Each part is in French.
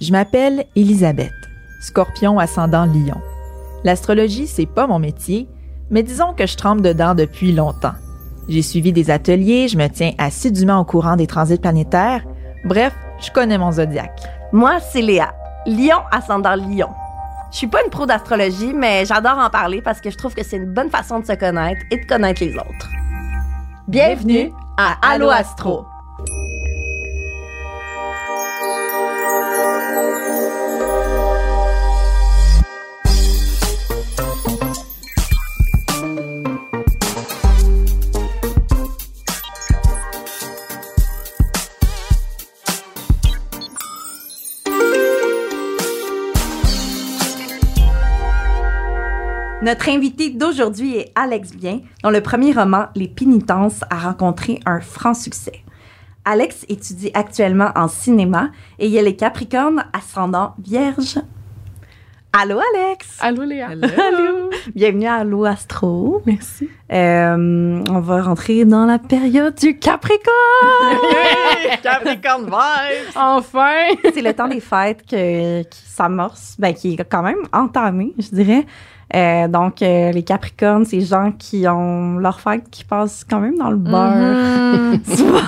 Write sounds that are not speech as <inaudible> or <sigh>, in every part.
Je m'appelle Elisabeth, scorpion ascendant lion. L'astrologie, c'est pas mon métier, mais disons que je trempe dedans depuis longtemps. J'ai suivi des ateliers, je me tiens assidûment au courant des transits planétaires. Bref, je connais mon zodiaque. Moi, c'est Léa, lion ascendant lion. Je suis pas une pro d'astrologie, mais j'adore en parler parce que je trouve que c'est une bonne façon de se connaître et de connaître les autres. Bienvenue à Allo Astro. Notre invité d'aujourd'hui est Alex Bien, dont le premier roman, Les Pénitences, a rencontré un franc succès. Alex étudie actuellement en cinéma et il est Capricorne ascendant Vierge. Allô Alex! Allô Léa! <laughs> Allô! Bienvenue à Allô Astro. Merci. Euh, on va rentrer dans la période du Capricorne! <laughs> Capricorne vibes! Enfin! C'est le temps des fêtes que, qui s'amorce, ben, qui est quand même entamé, je dirais. Euh, donc, euh, les Capricornes, c'est gens qui ont leur fête qui passent quand même dans le beurre. <laughs> <laughs> Souvent.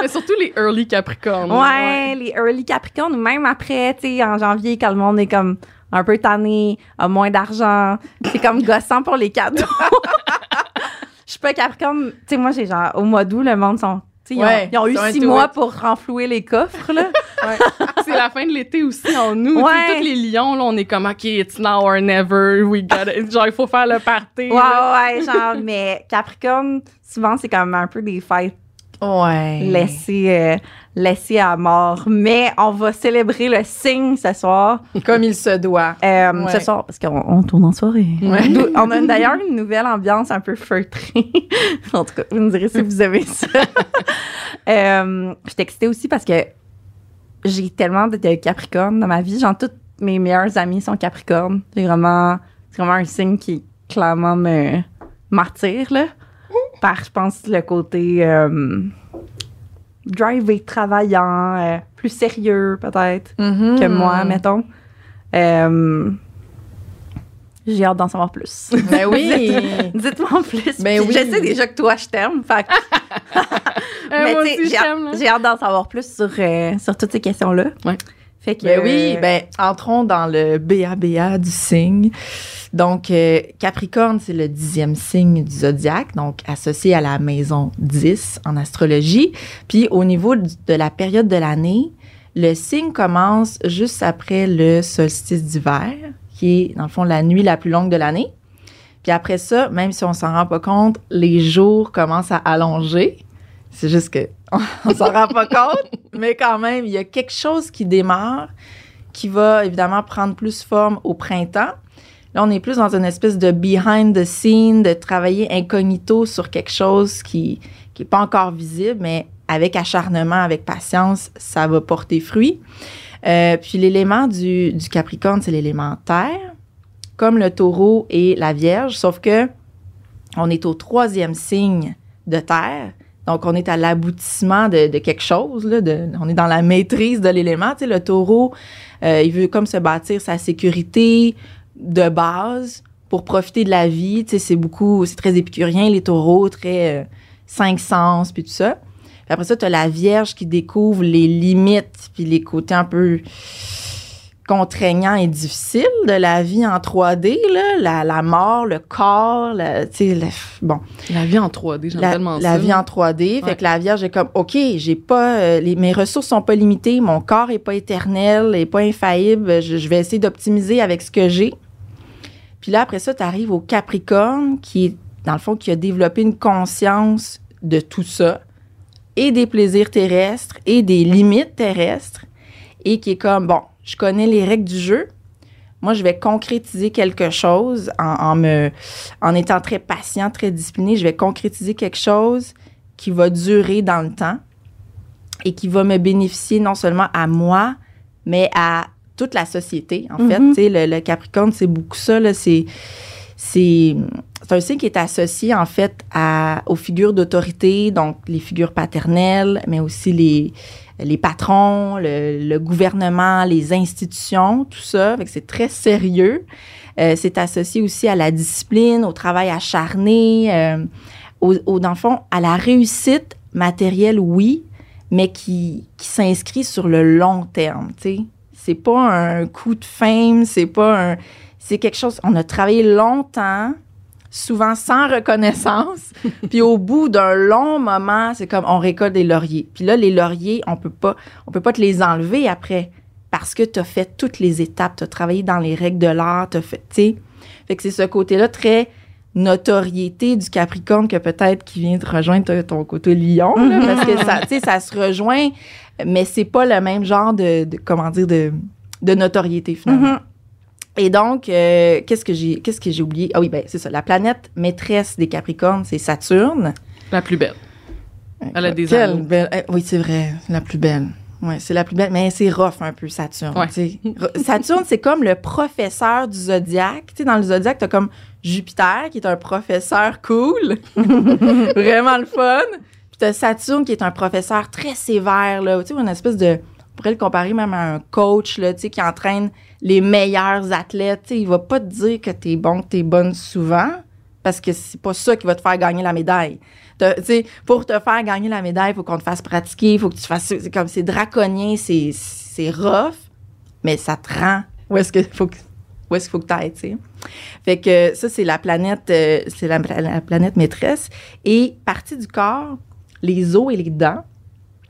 Mais surtout les early Capricornes. Ouais, les early Capricornes, ou même après, tu sais, en janvier, quand le monde est comme un peu tanné, a moins d'argent, c'est comme gossant pour les cadeaux. <laughs> Je suis pas Capricorne, tu sais, moi, j'ai genre, au mois d'août, le monde sont. Ils, ont, ils ont eu six mois it. pour renflouer les coffres, là. <laughs> Ouais. C'est la fin de l'été aussi en nous. Ouais. Tous les lions, là, on est comme, OK, it's now or never. We got it. Genre, il faut faire le party. Ouais, là. ouais, genre, mais Capricorne, souvent, c'est comme un peu des fêtes Ouais. euh, laissées à mort. Mais on va célébrer le signe ce soir. <laughs> Comme il se doit. Euh, Ouais. Ce soir, parce qu'on on tourne en soirée. Ouais. On a d'ailleurs une nouvelle ambiance un peu feutrée. <laughs> en tout cas, vous me direz si vous aimez ça. <laughs> euh, je suis excitée aussi parce que j'ai tellement de, de Capricorne dans ma vie. Genre, toutes mes meilleures amies sont Capricorne. C'est vraiment, vraiment un signe qui clairement me m'attire, là. Par, je pense, le côté euh, drivé, travaillant, euh, plus sérieux, peut-être Mhm. que moi, mettons. Euh, j'ai hâte d'en savoir plus. Ben oui! <laughs> Dites-moi en plus. Ben oui. Je sais déjà que toi, je t'aime. Fait <laughs> Euh, Mais j'ai hâte- d'en savoir plus sur, sur toutes ces questions-là. Ouais. Fait que, Ben oui, euh, ben entrons dans le BABA du signe. Donc, euh, Capricorne, c'est le dixième signe du zodiaque, donc associé à la maison 10 en astrologie. Puis au niveau de la période de l'année, le signe commence juste après le solstice d'hiver, qui est dans le fond la nuit la plus longue de l'année. Puis après ça, même si on s'en rend pas compte, les jours commencent à allonger. C'est juste que <laughs> on s'en rend pas compte, mais quand même, il y a quelque chose qui démarre qui va évidemment prendre plus forme au printemps. Là, on est plus dans une espèce de behind the scene, de travailler incognito sur quelque chose qui qui est pas encore visible, mais avec acharnement, avec patience, ça va porter fruit. Euh, puis l'élément du, du Capricorne, c'est l'élément terre, comme le taureau et la Vierge, sauf que on est au troisième signe de terre. Donc, on est à l'aboutissement de, quelque chose. Là, on est dans la maîtrise de l'élément. Tu sais, le taureau, euh, il veut comme se bâtir sa sécurité de base pour profiter de la vie. Tu sais, c'est beaucoup, c'est très épicurien, les taureaux, très euh, cinq sens, puis tout ça. Puis après ça, tu la Vierge qui découvre les limites, puis les côtés un peu contraignants et difficiles de la vie en 3D, là, la, la mort, le corps, sais, le- bon, La vie en 3D, j'aime la, tellement la ça. vie en 3D. Fait que la Vierge est comme, OK, j'ai pas, euh, les, mes ressources sont pas limitées, mon corps est pas éternel, est pas infaillible, je, je vais essayer d'optimiser avec ce que j'ai. Puis là, après ça, tu arrives au Capricorne, qui est, dans le fond, qui a développé une conscience de tout ça, et des plaisirs terrestres, et des limites terrestres, et qui est comme, bon, je connais les règles du jeu, moi, je vais concrétiser quelque chose en, en me, en étant très patient, très discipliné. Je vais concrétiser quelque chose qui va durer dans le temps et qui va me bénéficier non seulement à moi, mais à toute la société, en fait. Mhm. Tu sais, le, le Capricorne, c'est beaucoup ça. là. C'est, c'est, c'est un signe qui est associé, en fait, à, aux figures d'autorité, donc les figures paternelles, mais aussi les, les patrons, le, gouvernement, les institutions, tout ça. C'est très sérieux. Euh, c'est associé aussi à la discipline, au travail acharné, euh, au, dans le fond, à la réussite matérielle, oui, mais qui, qui s'inscrit sur le long terme. C'est pas un coup de fame, c'est pas un... C'est quelque chose... On a travaillé longtemps, souvent sans reconnaissance, <laughs> puis au bout d'un long moment, c'est comme on récolte des lauriers. Puis là, les lauriers, on peut pas, on peut pas te les enlever après parce que tu as fait toutes les étapes, tu as travaillé dans les règles de l'art, tu fait, tu sais. Fait que c'est ce côté-là très notoriété du Capricorne que peut-être qui vient de rejoindre ton côté lion, là, <laughs> parce que ça, tu sais, ça se rejoint, mais c'est pas le même genre de, de comment dire, de, de notoriété finalement. Mhm. Et donc, euh, qu'est-ce que j'ai qu'est-ce que j'ai oublié? Ah oui, ben c'est ça. La planète maîtresse des Capricornes, c'est Saturne. La plus belle. Elle a des Quelle belle- eh, Oui, c'est vrai, la plus belle. Ouais, c'est la plus belle, mais c'est rough un peu, Saturne. Ouais. Saturne, c'est comme le professeur du zodiaque. Tu sais, dans le zodiaque, t'as comme Jupiter, qui est un professeur cool, <laughs> vraiment le fun. Puis t'as Saturne, qui est un professeur très sévère, là. Tu sais, une espèce de... On pourrait le comparer même à un coach, là, qui entraîne les meilleurs athlètes. Tu il va pas te dire que t'es bon, que t'es bonne souvent, parce que c'est pas ça qui va te faire gagner la médaille. T'as- Tu sais, pour te faire gagner la médaille, il faut qu'on te fasse pratiquer, il faut que tu fasses. C'est comme c'est draconien, c'est c'est rough, mais ça te rend. Où est-ce que faut que où est-ce qu'il faut que tu ailles, tu sais? Fait que ça, c'est la planète, euh, c'est la, la planète maîtresse. Et partie du corps, les os et les dents.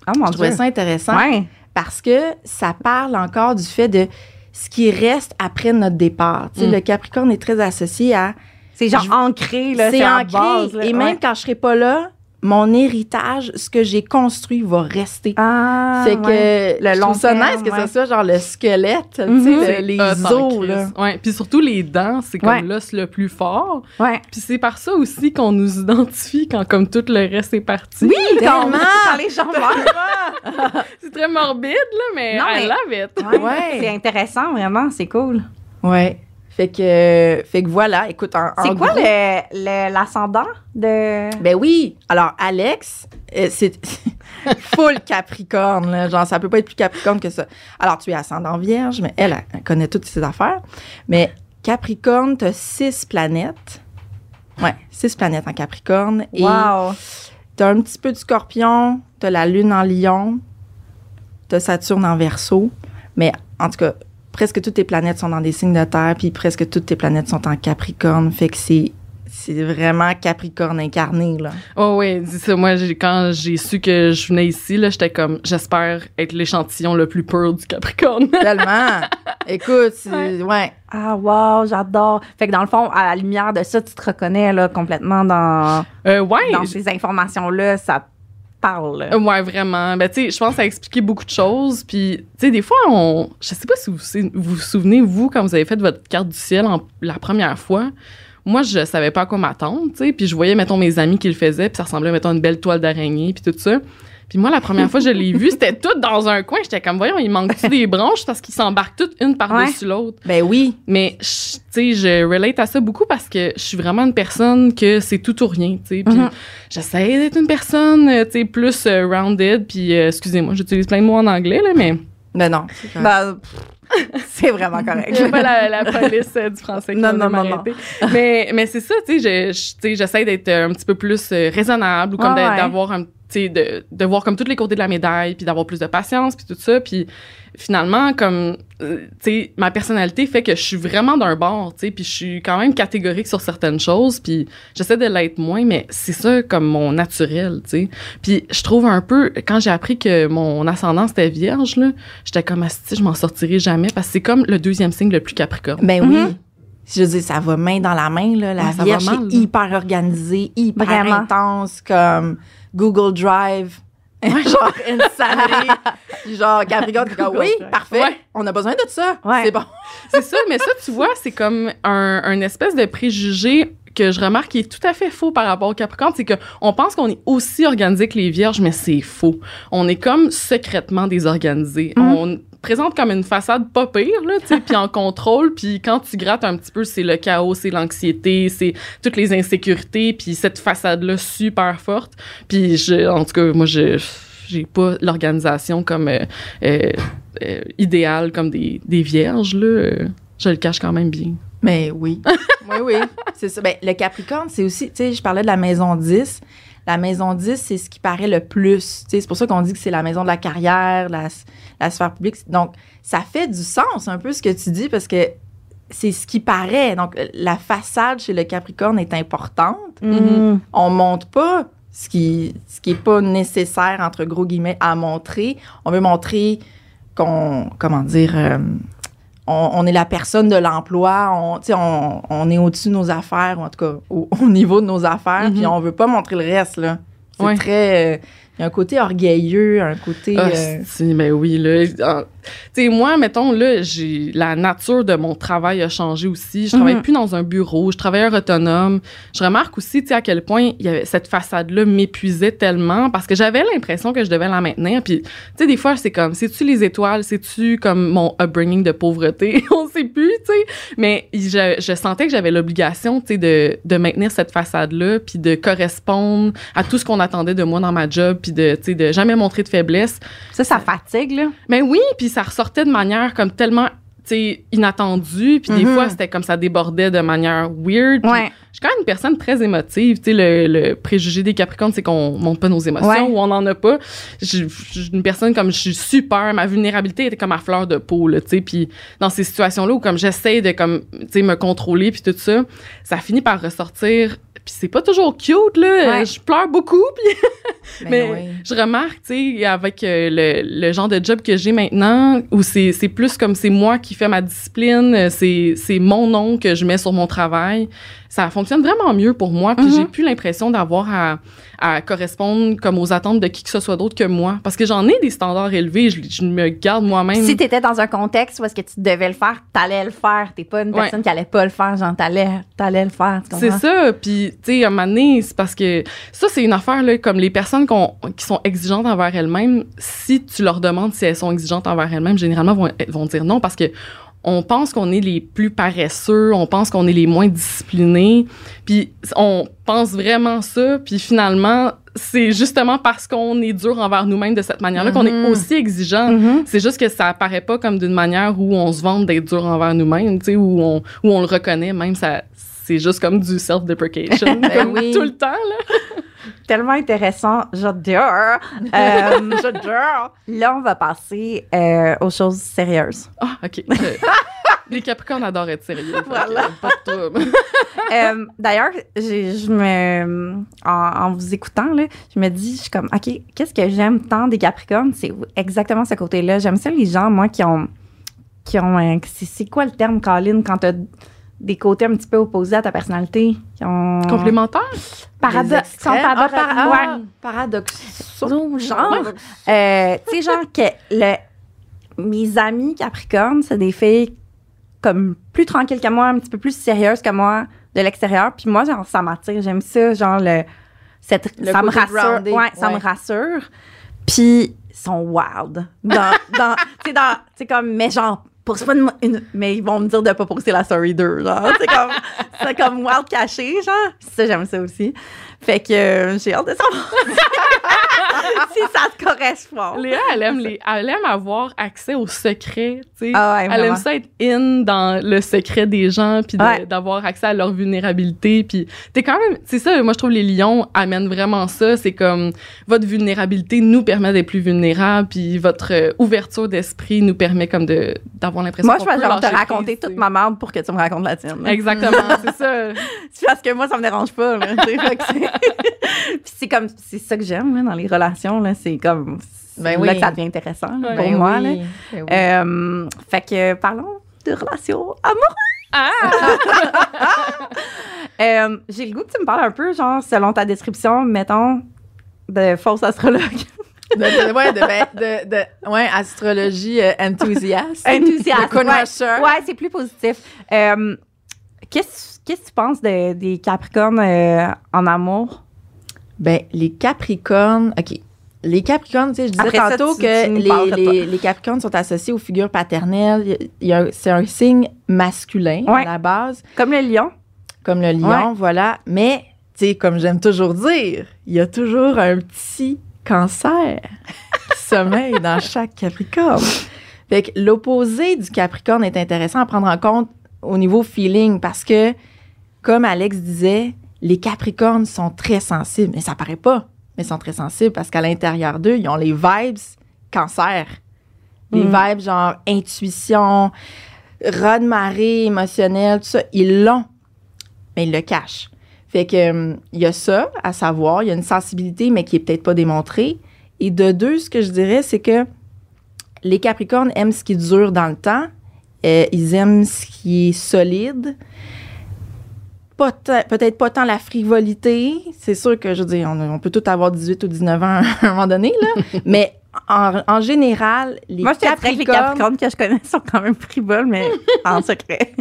Oh mon Je trouvais ça intéressant Ouais. parce que ça parle encore du fait de ce qui reste après notre départ. Tu sais, Mm. Le Capricorne est très associé à C'est genre Je- ancré, là. c'est ancré. base, là. et Ouais. même quand je serai pas là, mon héritage, ce que j'ai construit va rester. Ah, fait que ouais. Le je long ça nice que ouais. ce soit genre le squelette, tu Mhm. sais, C'est le- les os, là. Ouais. Puis surtout les dents, c'est comme Ouais. l'os le plus fort. Ouais. Puis c'est par ça aussi qu'on nous identifie quand comme tout le reste est parti. Oui, Tellement. les gens. <laughs> <laughs> C'est très morbide, là, mais Non, I mais- love it. Ouais. Ouais. C'est intéressant, vraiment. C'est cool. Ouais. Fait que, fait que voilà, écoute, en, en C'est quoi gros- le- le- l'ascendant de. Ben oui. Alors, Alex, euh, c'est <laughs> full Capricorne. Là. Genre, ça peut pas être plus Capricorne que ça. Alors, tu es ascendant vierge, mais elle, elle, elle connaît toutes ses affaires. Mais Capricorne, tu as six planètes. Ouais, six planètes en Capricorne. Et Wow. tu as un petit peu de scorpion, tu as la lune en lion, tu as Saturne en verso. Mais en tout cas, presque toutes tes planètes sont dans des signes de terre, puis presque toutes tes planètes sont en Capricorne. Fait que c'est. C'est vraiment Capricorne incarné, là. Oh oui, dis ça. Moi, j'ai- quand j'ai su que je venais ici, là, j'étais comme, j'espère être l'échantillon le plus pur du Capricorne. <laughs> Tellement. Écoute, c'est- ouais. Ah, wow, j'adore. Fait que dans le fond, à la lumière de ça, tu te reconnais là, complètement dans, Euh, ouais, dans ces informations-là. Ça te parle. Euh, Ouais, vraiment. Ben, tu je pense que ça a beaucoup de choses. Puis, tu sais, des fois, on. Je sais pas si vous vous souvenez, vous, quand vous avez fait votre carte du ciel la première fois. Moi, je savais pas à quoi m'attendre, tu. Puis, je voyais, mettons, mes amis qui le faisaient. Puis, ça ressemblait, mettons, à une belle toile d'araignée. Puis, tout ça. Puis, moi, la première fois que je l'ai vu, c'était tout dans un coin. J'étais comme, voyons, il manque-tu des branches parce qu'ils s'embarquent toutes une par-dessus l'autre. Ben oui. Mais, je- tu sais, je relate à ça beaucoup parce que je suis vraiment une personne que c'est tout ou rien, tu sais. Puis, Mhm. j'essaie d'être une personne, euh, tu sais, plus euh, rounded. Puis, euh, excusez-moi, j'utilise plein de mots en anglais, là, mais Ben non. Ben, <laughs> c'est vraiment correct. je pas la, la police euh, du français qui Non, non, non, m'arrêter. Mais, mais c'est ça, tu sais, j'essaie d'être un petit peu plus euh, raisonnable ou comme Ah d'a- ouais. d'avoir un de, de voir comme tous les côtés de la médaille, puis d'avoir plus de patience, puis tout ça. Puis finalement, comme, euh, tu sais, ma personnalité fait que je suis vraiment d'un bord, tu sais, puis je suis quand même catégorique sur certaines choses, puis j'essaie de l'être moins, mais c'est ça comme mon naturel, tu sais. Puis je trouve un peu, quand j'ai appris que mon ascendant était vierge, là, j'étais comme, si je m'en sortirai jamais, parce que c'est comme le deuxième signe le plus capricorne. Ben oui. Mhm. Je veux dire, ça va main dans la main, là. La Ouais, vierge mal, est là. hyper organisée, hyper Vraiment. intense, comme Google Drive. <laughs> genre insanity. <laughs> Puis genre Capricorne, comme, oui, parfait. Ouais. On a besoin de ça. Ouais. C'est bon. <laughs> C'est ça, mais ça, tu vois, c'est comme un, un espèce de préjugé que je remarque qui est tout à fait faux par rapport au Capricorne, c'est que on pense qu'on est aussi organisé que les Vierges, mais c'est faux. On est comme secrètement désorganisé. Mhm. On présente comme une façade pas pire, là, tu sais, puis en <laughs> contrôle, puis quand tu grattes un petit peu, c'est le chaos, c'est l'anxiété, c'est toutes les insécurités, puis cette façade-là super forte. Puis je, en tout cas, moi, je j'ai pas l'organisation comme euh, euh, euh, idéale comme des, des vierges là. Je le cache quand même bien. Mais oui. oui, oui. C'est ça. Ben, le Capricorne, c'est aussi, tu sais, je parlais de la maison 10. La maison 10, c'est ce qui paraît le plus. C'est pour ça qu'on dit que c'est la maison de la carrière, la, la sphère publique. Donc, ça fait du sens un peu ce que tu dis parce que c'est ce qui paraît. Donc, la façade chez le Capricorne est importante. Mhm. On montre pas ce qui ce qui est pas nécessaire entre gros guillemets à montrer. On veut montrer qu'on comment dire euh, on, on est la personne de l'emploi, on, est au-dessus de nos affaires, ou en tout cas au, <laughs> au niveau de nos affaires, Mhm. puis on veut pas montrer le reste là. C'est Ouais. très euh, il y a un côté orgueilleux, un côté Ah, euh, si, ben oui, là. Ah, Tu sais, moi, mettons, là, j'ai, la nature de mon travail a changé aussi. Je travaille Mhm. plus dans un bureau, je travaille autonome. Je remarque aussi, tu sais, à quel point il y avait, cette façade-là m'épuisait tellement parce que j'avais l'impression que je devais la maintenir. Puis, tu sais, des fois, c'est comme, c'est-tu les étoiles? C'est-tu comme mon upbringing de pauvreté? <laughs> On sait plus, tu sais. Mais je, je sentais que j'avais l'obligation, tu sais, de, de maintenir cette façade-là puis de correspondre à tout ce qu'on attendait de moi dans ma job puis de, de jamais montrer de faiblesse. Ça, ça fatigue, là. Mais oui, puis ça ressortait de manière comme tellement inattendue, puis des Mhm. fois c'était comme ça débordait de manière weird. Ouais. Je suis quand même une personne très émotive, tu sais le, le préjugé des Capricornes c'est qu'on montre pas nos émotions Ouais. ou on en a pas. Je je suis une personne comme je suis super, ma vulnérabilité était comme à fleur de peau là, tu sais, puis dans ces situations là où comme j'essaie de comme tu sais me contrôler puis tout ça, ça finit par ressortir puis c'est pas toujours cute là, Ouais. je pleure beaucoup <laughs> puis ben mais oui. je remarque, tu sais, avec euh, le, le genre de job que j'ai maintenant, où c'est plus comme c'est moi qui fais ma discipline, euh, c'est mon nom que je mets sur mon travail, ça fonctionne vraiment mieux pour moi. Puis Mhm. j'ai plus l'impression d'avoir à, à correspondre comme aux attentes de qui que ce soit d'autre que moi. Parce que j'en ai des standards élevés, je, je me garde moi-même. Si t'étais dans un contexte où est-ce que tu devais le faire, t'allais le faire. T'es pas une Ouais. personne qui allait pas le faire, genre t'allais, t'allais le faire. C'est ça. Puis, tu sais, à un moment donné, c'est parce que ça, c'est une affaire, là, comme les personnes qui sont exigeantes envers elles-mêmes, si tu leur demandes si elles sont exigeantes envers elles-mêmes, généralement, vont, elles vont dire non parce que on pense qu'on est les plus paresseux, on pense qu'on est les moins disciplinés, puis on pense vraiment ça, puis finalement, c'est justement parce qu'on est dur envers nous-mêmes de cette manière-là qu'on est Mhm. aussi exigeant. Mhm. C'est juste que ça apparaît pas comme d'une manière où on se vante d'être dur envers nous-mêmes, tu sais, où on, où on le reconnaît, même ça, c'est juste comme du self-deprecation, <laughs> Ben comme oui. tout le temps, là. <laughs> Tellement intéressant. J'adore. <laughs> Euh, j'adore. Là, on va passer euh, aux choses sérieuses. Ah, OK. Euh, Les Capricornes adorent être sérieux. Voilà. Pas de trouble. Euh, D'ailleurs, je me, en, en vous écoutant, là, je me dis, je suis comme, OK, qu'est-ce que j'aime tant des Capricornes? C'est exactement ce côté-là. J'aime ça, les gens, moi, qui ont. Qui ont un- c'est c'est quoi le terme, Colin, quand t'as des côtés un petit peu opposés à ta personnalité? Qui ont. Complémentaire? Parado- Les qui sont. Ah, ouais. ah, paradoxaux. genre. Euh, tu sais, genre que le, mes amis Capricorne, c'est des filles comme plus tranquilles que moi, un petit peu plus sérieuses que moi de l'extérieur. Puis moi, genre, ça m'attire. J'aime ça, genre, le, cette, Le ça me rassure. grounded, Ouais, ça ouais. me rassure. Puis ils sont wild. Dans, <laughs> dans, tu sais, comme, mais genre, c'est pas une, une- mais ils vont me dire de pas poster la story 2, genre. C'est comme, c'est comme wild caché, genre. Ça, j'aime ça aussi. Fait que euh, j'ai hâte de savoir <laughs> si ça te correspond. Léa, elle aime, les, elle aime avoir accès aux secrets, tu sais. Ah ouais, Elle vraiment. aime ça être in dans le secret des gens, puis de- Ouais. d'avoir accès à leur vulnérabilité. Puis t'es quand même, c'est ça, moi je trouve les lions amènent vraiment ça. C'est comme votre vulnérabilité nous permet d'être plus vulnérables, puis votre euh, ouverture d'esprit nous permet comme de d'avoir l'impression. Moi, je vais te raconter toute ma merde pour que tu me racontes la tienne. Exactement, <laughs> c'est ça. Parce que moi, ça me dérange pas. Là, <laughs> Puis c'est comme, c'est ça que j'aime là, dans les relations. Là, c'est comme, Ben là oui. que ça devient intéressant là, pour Ben moi. oui, Là. ben oui. Euh, fait que parlons de relations amoureuses. Ah! <laughs> Euh, J'ai le goût que tu me parles un peu, genre, selon ta description, mettons, de fausse astrologue. De, de- ouais, de, ben, de, ouais, astrologie euh, enthousiaste. Enthousiaste. De connaisseur. Ouais, c'est plus positif. Euh, Qu'est-ce qu'est-ce que tu penses de- des Capricornes euh, en amour? Ben, les Capricornes, OK. Les Capricornes, tu sais, je disais Après tantôt tu que les, les, les Capricornes sont associés aux figures paternelles. C'est un signe masculin Ouais. à la base, Comme le lion. comme le lion, voilà. Mais, tu sais, comme j'aime toujours dire, il y a toujours un petit cancer qui <laughs> sommeille dans chaque Capricorne. Fait que l'opposé du Capricorne est intéressant à prendre en compte au niveau feeling parce que, comme Alex disait, les Capricornes sont très sensibles, mais ça paraît pas, mais ils sont très sensibles parce qu'à l'intérieur d'eux, ils ont les vibes cancer. Les Mm. vibes genre intuition, raz marée émotionnel, tout ça, ils l'ont, mais ils le cachent. Fait que hum, il y a ça à savoir, il y a une sensibilité mais qui est peut-être pas démontrée. Et de deux, ce que je dirais, c'est que les Capricornes aiment ce qui dure dans le temps. Euh, ils aiment ce qui est solide. Peut-être pas tant la frivolité. C'est sûr que, je veux dire, on, on peut tous avoir 18 ou 19 ans <laughs> à un moment donné, là. <laughs> mais en, en général, les Moi, je dirais que les Capricornes... Capricornes que je connais <laughs> sont quand même frivoles, mais en secret.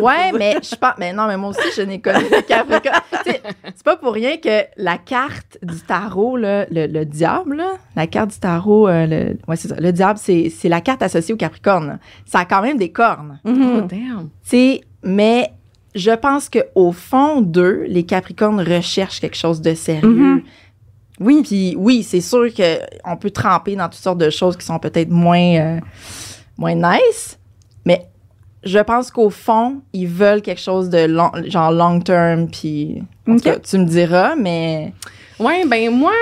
Ouais, mais je pense. Mais non, mais moi aussi, je n'ai connu des Capricornes. C'est pas pour rien que la carte du tarot, là, le, le diable, là, la carte du tarot, euh, le, ouais, c'est ça. Le diable, c'est, c'est la carte associée au Capricorne. Ça a quand même des cornes. Oh, Mhm. damn. Tu sais, mais je pense qu'au fond d'eux, les Capricornes recherchent quelque chose de sérieux. Mhm. Oui. Puis oui, c'est sûr qu'on peut tremper dans toutes sortes de choses qui sont peut-être moins, euh, moins nice, mais je pense qu'au fond, ils veulent quelque chose de long, genre long term, puis tu me diras, mais Ouais, ben moi,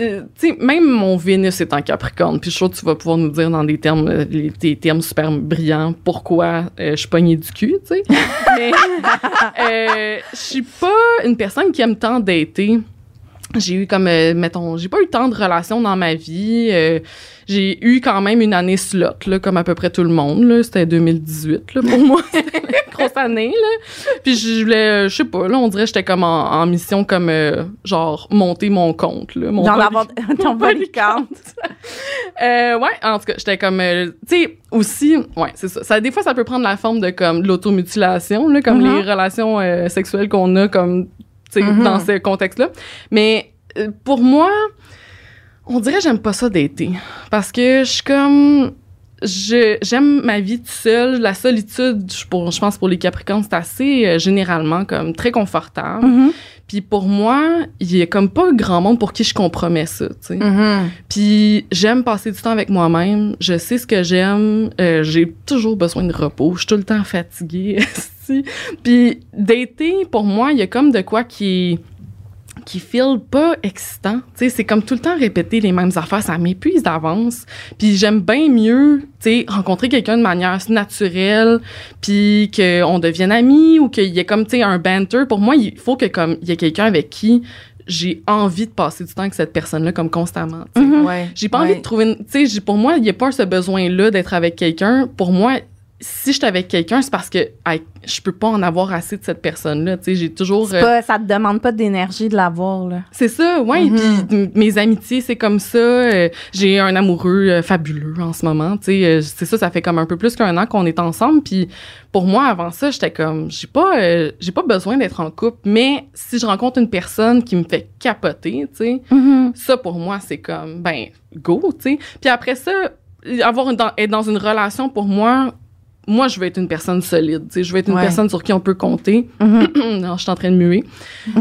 euh, tu sais, même mon Vénus est en Capricorne, puis je suis sûre que tu vas pouvoir nous dire dans des termes, euh, des termes super brillants, pourquoi euh, je suis pognée du cul, tu sais. <laughs> Mais je suis pas une personne qui aime tant dater. J'ai eu comme, euh, mettons, j'ai pas eu tant de relations dans ma vie. euh, j'ai eu quand même une année slot, là, comme à peu près tout le monde. là. C'était 2018, là, pour moi. <laughs> Grosse année, là. Puis je voulais, euh, je sais pas, là, on dirait que j'étais comme en, en mission comme, euh, genre, monter mon compte, là. Mon avoir ton <laughs> euh, ouais, en tout cas, j'étais comme, euh, tu sais, aussi, ouais, c'est ça. ça. Des fois, ça peut prendre la forme de comme l'automutilation, là, comme les relations euh, sexuelles qu'on a, comme, tu sais, Mhm. dans ce contexte-là. Mais euh, pour moi, on dirait que j'aime pas ça d'été. Parce que je suis comme. J'aime ma vie toute seule. La solitude, je, pour, je pense pour les Capricornes, c'est assez euh, généralement comme très confortable. Mhm. Puis pour moi, il y a comme pas grand monde pour qui je compromets ça, tu sais. Mm-hmm. Puis j'aime passer du temps avec moi-même. Je sais ce que j'aime. Euh, j'ai toujours besoin de repos. Je suis tout le temps fatiguée. <laughs> Puis dater, pour moi, il y a comme de quoi qui qui feel pas excitant. Tu sais, c'est comme tout le temps répéter les mêmes affaires, ça m'épuise d'avance. Puis j'aime bien mieux, tu sais, rencontrer quelqu'un de manière naturelle, puis qu'on devienne amis ou qu'il y ait comme, tu sais, un banter. Pour moi, il faut que comme il y ait quelqu'un avec qui j'ai envie de passer du temps avec cette personne-là comme constamment. Mhm. Ouais. J'ai pas ouais. envie de trouver une. Tu sais, j'ai- pour moi, il n'y a pas ce besoin-là d'être avec quelqu'un. Pour moi, si je suis avec quelqu'un, c'est parce que hey, je peux pas en avoir assez de cette personne-là. Tu sais, j'ai toujours. Euh, pas- ça te demande pas d'énergie de l'avoir, là. c'est ça, ouais. Mhm. Puis mes amitiés, c'est comme ça. Euh, j'ai un amoureux euh, fabuleux en ce moment. Tu sais, c'est ça, ça fait comme un peu plus qu'un an qu'on est ensemble. Puis pour moi, avant ça, j'étais comme, j'ai pas, j'ai pas besoin d'être en couple. Mais si je rencontre une personne qui me fait capoter, tu sais, Mhm. ça pour moi, c'est comme, ben, go, tu sais. Puis après ça, avoir une, être dans une relation pour moi. Moi, je veux être une personne solide. tu sais. Je veux être une Ouais. personne sur qui on peut compter. Mhm. <clears throat> non, je suis en train de muer.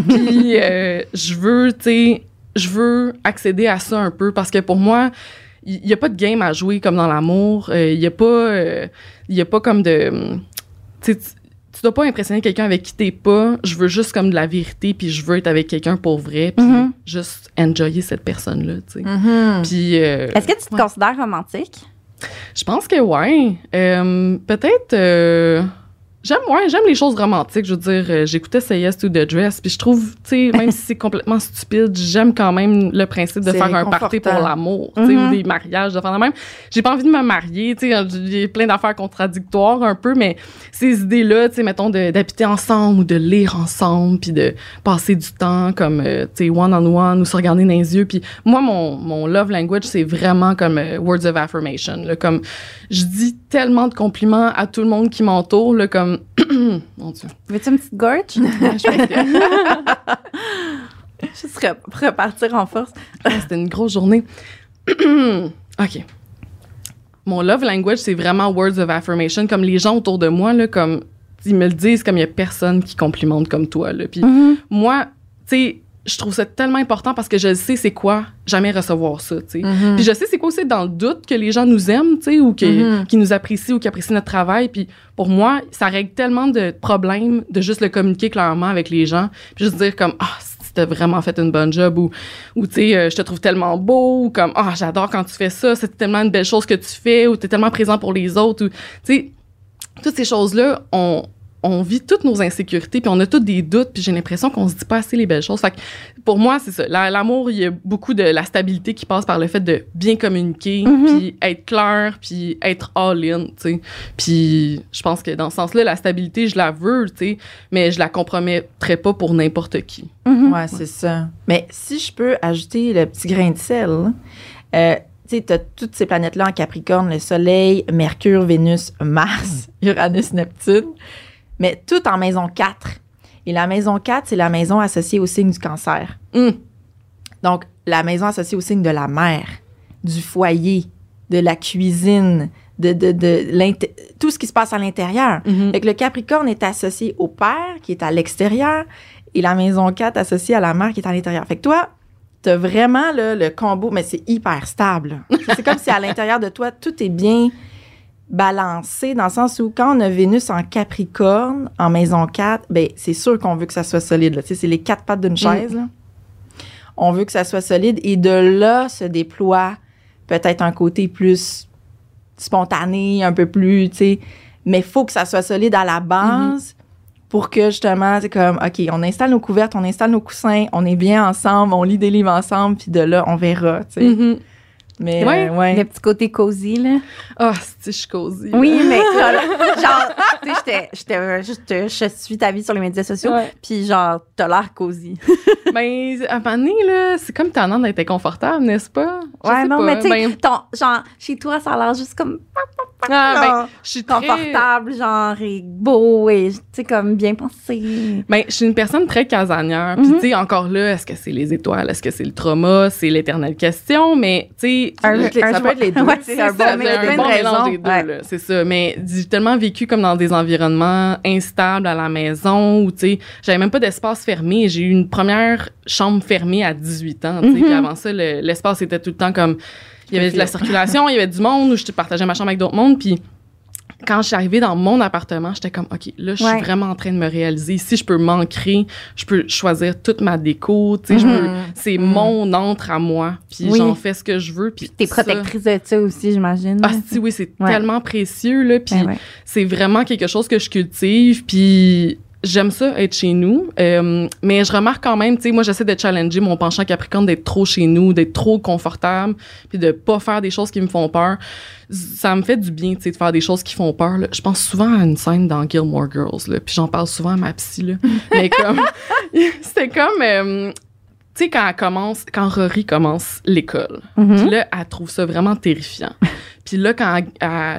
Puis euh, je veux, tu sais, je veux accéder à ça un peu parce que pour moi, il n'y a pas de game à jouer comme dans l'amour. Euh, Il y a pas, euh, il y a pas comme de, tu tu- dois pas impressionner quelqu'un avec qui t'es pas. Je veux juste comme de la vérité, puis je veux être avec quelqu'un pour vrai, puis Mhm. juste enjoyer cette personne-là, tu sais. Mhm. Puis euh, Est-ce que tu te ouais. considères romantique? Je pense que ouais. Euh, Peut-être. euh, J'aime ouais, j'aime les choses romantiques. Je veux dire, euh, j'écoutais Say Yes to the Dress, puis je trouve, tu sais, <laughs> même si c'est complètement stupide, j'aime quand même le principe de faire un party pour l'amour, tu sais, ou des mariages, de faire la même. J'ai pas envie de me marier, tu sais, j'ai plein d'affaires contradictoires un peu, mais ces idées-là, tu sais, mettons, de- d'habiter ensemble ou de lire ensemble, puis de passer du temps comme, euh, tu sais, one-on-one ou se regarder dans les yeux. Puis moi, mon, mon love language, c'est vraiment comme euh, words of affirmation. là, comme, je dis tellement de compliments à tout le monde qui m'entoure, là, comme, <coughs> mon Dieu. Veux-tu une petite gorge? Juste re- pour repartir en force. Ah, C'était une grosse journée. <coughs> OK. Mon love language, c'est vraiment words of affirmation. Comme les gens autour de moi, là, comme, ils me le disent comme il y a personne qui complimente comme toi, là. Puis moi, tu sais, je trouve ça tellement important parce que je sais c'est quoi jamais recevoir ça, tu sais. Mhm. Puis je sais c'est quoi aussi dans le doute que les gens nous aiment, tu sais, ou que- Mhm. qui nous apprécient ou qui apprécient notre travail. Puis pour moi, ça règle tellement de problèmes de juste le communiquer clairement avec les gens. Puis juste dire comme, ah, si t'as vraiment fait une bonne job ou, ou tu sais, euh, je te trouve tellement beau ou comme, ah, j'adore quand tu fais ça, c'est tellement une belle chose que tu fais ou t'es tellement présent pour les autres ou, tu sais, toutes ces choses-là, on, on vit toutes nos insécurités, puis on a tous des doutes, puis j'ai l'impression qu'on se dit pas assez les belles choses. Fait que pour moi, c'est ça. La- L'amour, il y a beaucoup de la stabilité qui passe par le fait de bien communiquer, Mhm. puis être clair, puis être all-in, tu sais. Puis je pense que dans ce sens-là, la stabilité, je la veux, tu sais, mais je la compromettrai pas pour n'importe qui. Mhm. Ouais, c'est ça. Mais si je peux ajouter le petit grain de sel, euh, tu sais, tu as toutes ces planètes-là en Capricorne, le Soleil, Mercure, Vénus, Mars, <laughs> Uranus, Neptune, mais tout en maison 4. Et la maison 4, c'est la maison associée au signe du cancer. Hum. Donc, la maison associée au signe de la mère, du foyer, de la cuisine, de, de, de tout ce qui se passe à l'intérieur. Que le Capricorne est associé au père, qui est à l'extérieur, et la maison 4 associée à la mère, qui est à l'intérieur. Fait que toi, t'as vraiment là, le combo, mais c'est hyper stable. <laughs> c'est comme si à l'intérieur de toi, tout est bien balancé, dans le sens où quand on a Vénus en Capricorne, en maison 4, ben c'est sûr qu'on veut que ça soit solide. là. Tu sais, c'est les quatre pattes d'une chaise. là. On veut que ça soit solide, et de là se déploie peut-être un côté plus spontané, un peu plus, tu sais, mais faut que ça soit solide à la base pour que justement, c'est comme, OK, on installe nos couvertes, on installe nos coussins, on est bien ensemble, on lit des livres ensemble, puis de là, on verra, tu sais. Mhm. Mais, Ouais. euh, ouais. Le petit côté cosy, là. Ah, c'est je suis cosy. Oui, mais genre, <laughs> genre, tu sais, j'étais- j'étais juste, je suis ta vie sur les médias sociaux, puis genre, t'as l'air cosy. <laughs> Ben, à un moment donné, là, c'est comme tannant d'être inconfortable, n'est-ce pas? Je Ouais, non, pas. mais tu sais, Ben, genre, chez toi, ça a l'air juste comme ah, ben, genre, je suis très... confortable, genre, et beau, et tu sais, comme bien pensé. Ben, je suis une personne très casanière. Puis, Mhm. tu sais, encore là, est-ce que c'est les étoiles? Est-ce que c'est le trauma? C'est l'éternelle question. Mais, tu sais, Un- Ça peut être- ça peut être les deux. Ouais, C'est un ça, bon un de bon mélange raisons. des deux, Ouais. là, c'est ça. Mais j'ai tellement vécu comme dans des environnements instables à la maison où, tu sais, j'avais même pas d'espace fermé. J'ai eu une première chambre fermée à 18 ans, tu sais. Mhm. Puis avant ça, le- l'espace était tout le temps comme... Il y avait de la circulation, il y avait du monde où je partageais ma chambre avec d'autres mondes. Puis quand je suis arrivée dans mon appartement, j'étais comme, OK, là, je suis Ouais. vraiment en train de me réaliser. Si je peux m'ancrer, je peux choisir toute ma déco, tu sais, Mhm. c'est Mhm. mon entre à moi. Puis Oui. j'en fais ce que je veux. Puis T'es ça- protectrice de ça aussi, j'imagine. ah, si, oui, c'est Ouais. tellement précieux, là. Puis Ben ouais. c'est vraiment quelque chose que je cultive. Puis j'aime ça être chez nous. Euh, mais je remarque quand même, tu sais, moi, j'essaie de challenger mon penchant capricorne d'être trop chez nous, d'être trop confortable, puis de pas faire des choses qui me font peur. Ça me fait du bien, tu sais, de faire des choses qui font peur. Je pense souvent à une scène dans Gilmore Girls, puis j'en parle souvent à ma psy, là. Mais comme, <laughs> c'était comme, euh, tu sais, quand elle commence, quand Rory commence l'école, Mhm. puis là, elle trouve ça vraiment terrifiant. <laughs> Puis là, quand elle,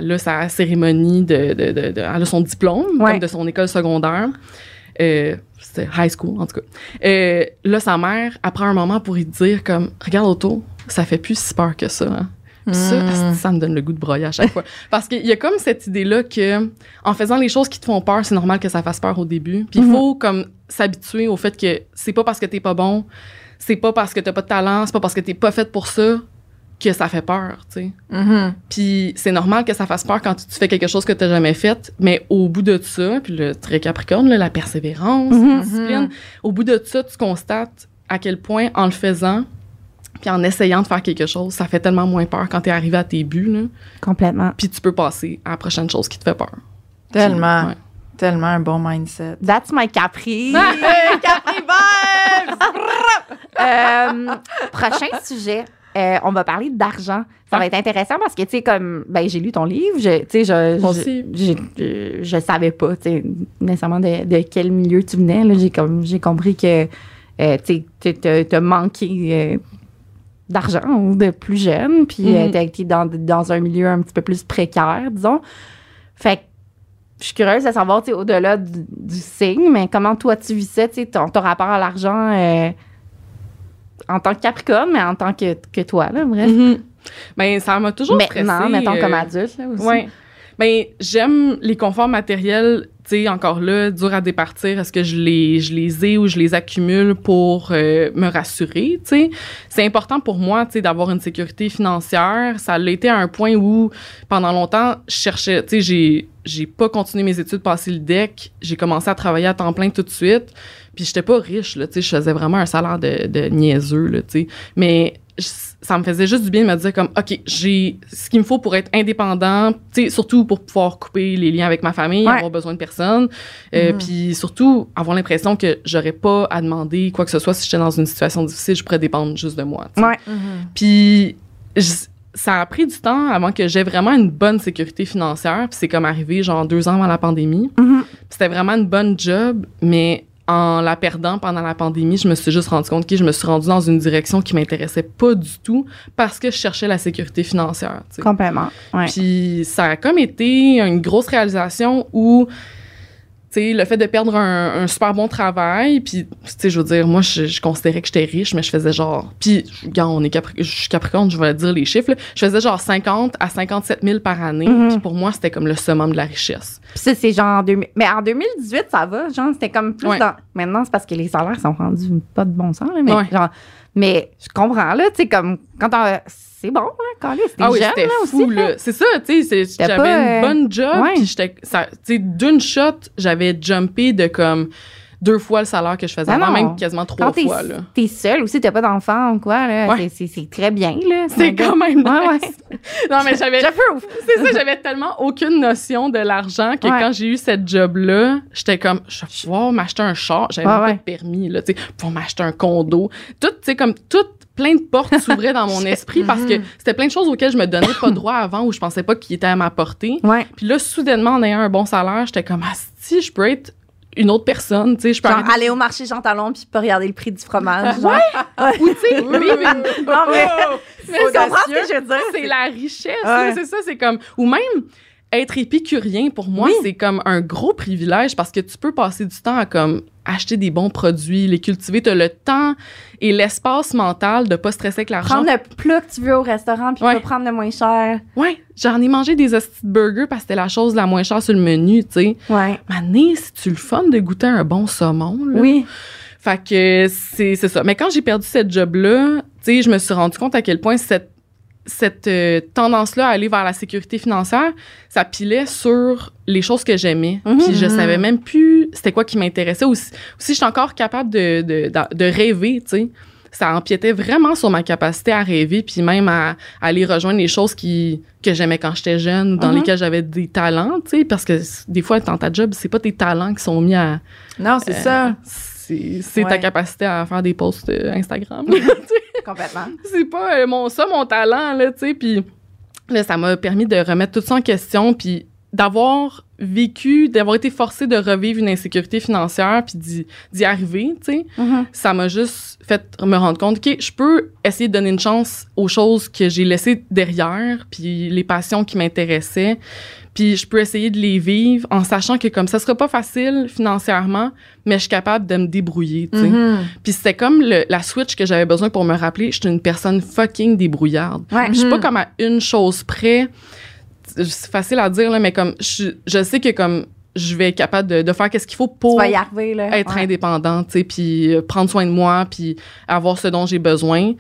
elle a sa cérémonie de, de, de, de- elle a son diplôme, Ouais. comme de son école secondaire, euh, c'était high school, en tout cas. Euh, là, sa mère, prend un moment pour lui dire comme, regarde autour, ça fait plus si peur que ça, hein. Puis ça, Mm. asti, ça me donne le goût de broyer à chaque fois. Parce qu'il y a comme cette idée-là que, en faisant les choses qui te font peur, c'est normal que ça fasse peur au début. Puis il Mhm. faut comme s'habituer au fait que c'est pas parce que t'es pas bon, c'est pas parce que t'as pas de talent, c'est pas parce que t'es pas faite pour ça que ça fait peur, tu sais. Mhm. Puis c'est normal que ça fasse peur quand tu, tu fais quelque chose que t'as jamais fait, mais au bout de ça, puis le très capricorne, là, la persévérance, la discipline, au bout de ça, tu constates à quel point en le faisant, puis en essayant de faire quelque chose, ça fait tellement moins peur quand t'es arrivé à tes buts, là, Complètement. puis tu peux passer à la prochaine chose qui te fait peur. Tellement, Ouais. Tellement un bon mindset. That's my Capri. Capri Vibes! <laughs> Euh, prochain sujet. euh, on va parler d'argent. Ça va Ah. être intéressant parce que, tu sais, comme, ben, j'ai lu ton livre, je, tu sais, je, je, savais pas, tu sais, nécessairement de, de quel milieu tu venais. J'ai comme, j'ai compris que, euh, tu sais, t'as- manqué euh, d'argent de plus jeune, puis euh, Mhm. t'as été dans, dans un milieu un petit peu plus précaire, disons. Fait que, je suis curieuse de savoir, au-delà du, du signe, mais comment toi tu vis ça, ton, ton rapport à l'argent euh, en tant que Capricorne, mais en tant que, que toi, là, bref. Mhm. Ben, ça m'a toujours Maintenant, stressée, mettons euh, comme adulte, là, aussi. Ouais. Ben, j'aime les conforts matériels, encore là, dur à départir. Est-ce que je les, je les ai ou je les accumule pour euh, me rassurer, tu sais? C'est important pour moi, tu sais, d'avoir une sécurité financière. Ça l'a été à un point où, pendant longtemps, je cherchais, tu sais, j'ai, j'ai pas continué mes études, passé le DEC. J'ai commencé à travailler à temps plein tout de suite. Puis j'étais pas riche, là, tu sais, je faisais vraiment un salaire de, de niaiseux, là, tu sais. Mais ça me faisait juste du bien de me dire comme, OK, j'ai ce qu'il me faut pour être indépendant, tu sais, surtout pour pouvoir couper les liens avec ma famille, Ouais. avoir besoin de personne. Euh, Mhm. Puis surtout, avoir l'impression que j'aurais pas à demander quoi que ce soit si j'étais dans une situation difficile, je pourrais dépendre juste de moi. Ouais. Puis je- ça a pris du temps avant que j'ai vraiment une bonne sécurité financière. Puis c'est comme arrivé genre deux ans avant la pandémie. Puis C'était vraiment une bonne job, mais en la perdant pendant la pandémie, je me suis juste rendu compte que je me suis rendue dans une direction qui m'intéressait pas du tout parce que je cherchais la sécurité financière. tu sais. Complètement. Ouais. Puis ça a comme été une grosse réalisation où, tu sais, le fait de perdre un, un super bon travail, puis, je veux dire, moi, je, je considérais que j'étais riche, mais je faisais genre... Puis, gars, on est Capri- je suis Capricorne, je vais dire les chiffres, là. Je faisais genre 50 à 57 000 par année. Mhm. Puis pour moi, c'était comme le summum de la richesse. Puis ça, c'est genre en 2000. Mais en 2018, ça va. Genre, c'était comme plus Ouais. dans. Maintenant, c'est parce que les salaires sont rendus pas de bon sens, là, mais Ouais. genre. Mais je comprends, là, tu sais, comme quand t'as- C'est bon, là, quand c'était Ah oui, jeune, là, fou, aussi. là. C'est ça, tu sais, j'avais une euh, bonne job, ouais. puis j'étais... Tu sais, d'une shot, j'avais jumpé de comme deux fois le salaire que je faisais avant, même quasiment trois Quand t'es fois, t'es seule aussi, t'as pas d'enfant ou quoi, là. Ouais. c'est- très bien, là. C'est quand même Ouais, nice. Non, mais j'avais... <laughs> J'approuve. C'est ça, j'avais tellement aucune notion de l'argent que Ouais. quand j'ai eu cette job-là, j'étais comme, je vais pouvoir m'acheter un char. J'avais Ouais, pas ouais. de permis, là, tu sais, pour m'acheter un condo. Tout, tu sais, comme, tout, plein de portes s'ouvraient dans mon <laughs> esprit parce que c'était plein de choses auxquelles je me donnais pas droit avant ou je pensais pas qu'ils étaient à ma portée. Ouais. Puis là, soudainement, en ayant un bon salaire, j'étais comme, ah, si je peux être une autre personne, tu sais, je peux Genre, aller au marché Jean Talon puis pas regarder le prix du fromage. genre. <laughs> ou tu sais, vivre une- Non, mais. Mais <laughs> Tu comprends ce que je veux dire? c'est la richesse, Ouais. c'est ça, c'est comme ou même être épicurien pour moi, Oui. c'est comme un gros privilège parce que tu peux passer du temps à comme acheter des bons produits, les cultiver, tu as le temps et l'espace mental de pas stresser avec l'argent. Prendre le plat que tu veux au restaurant puis Ouais. pas prendre le moins cher. Ouais, j'en ai mangé des hosties de burgers parce que c'était la chose la moins chère sur le menu, tu sais. Ouais. Mané, c'est tu le fun de goûter un bon saumon là? Oui. Fait que c'est c'est ça. Mais quand j'ai perdu cette job-là, tu sais, je me suis rendu compte à quel point cette, cette euh, tendance-là à aller vers la sécurité financière, ça pilait sur les choses que j'aimais. Mhm. Puis je savais même plus c'était quoi qui m'intéressait. Aussi, aussi j'étais encore capable de, de, de, de rêver, tu sais. Ça empiétait vraiment sur ma capacité à rêver, puis même à, à aller rejoindre les choses qui, que j'aimais quand j'étais jeune, dans Mhm. lesquelles j'avais des talents, tu sais, parce que des fois, dans ta job, c'est pas tes talents qui sont mis à, Non, c'est Euh, ça. c'est ta capacité à faire des posts euh, Instagram. <laughs> Complètement. <laughs> c'est pas euh, mon ça mon talent là, tu sais, puis là ça m'a permis de remettre tout ça en question puis d'avoir vécu, d'avoir été forcé de revivre une insécurité financière puis d'y d'y arriver, tu sais. Mhm. Ça m'a juste fait me rendre compte que je peux essayer de donner une chance aux choses que j'ai laissées derrière puis les passions qui m'intéressaient. Puis je peux essayer de les vivre en sachant que comme ça sera pas facile financièrement, mais je suis capable de me débrouiller, tu sais. Mhm. Puis c'était comme le- la switch que j'avais besoin pour me rappeler, je suis une personne fucking débrouillarde. Ouais. Je suis pas Mhm. comme à une chose près. C'est facile à dire là, mais comme je, je sais que comme je vais être capable de, de faire qu'est-ce qu'il faut pour arriver, là. être Ouais. indépendante, tu sais, puis euh, prendre soin de moi, puis avoir ce dont j'ai besoin.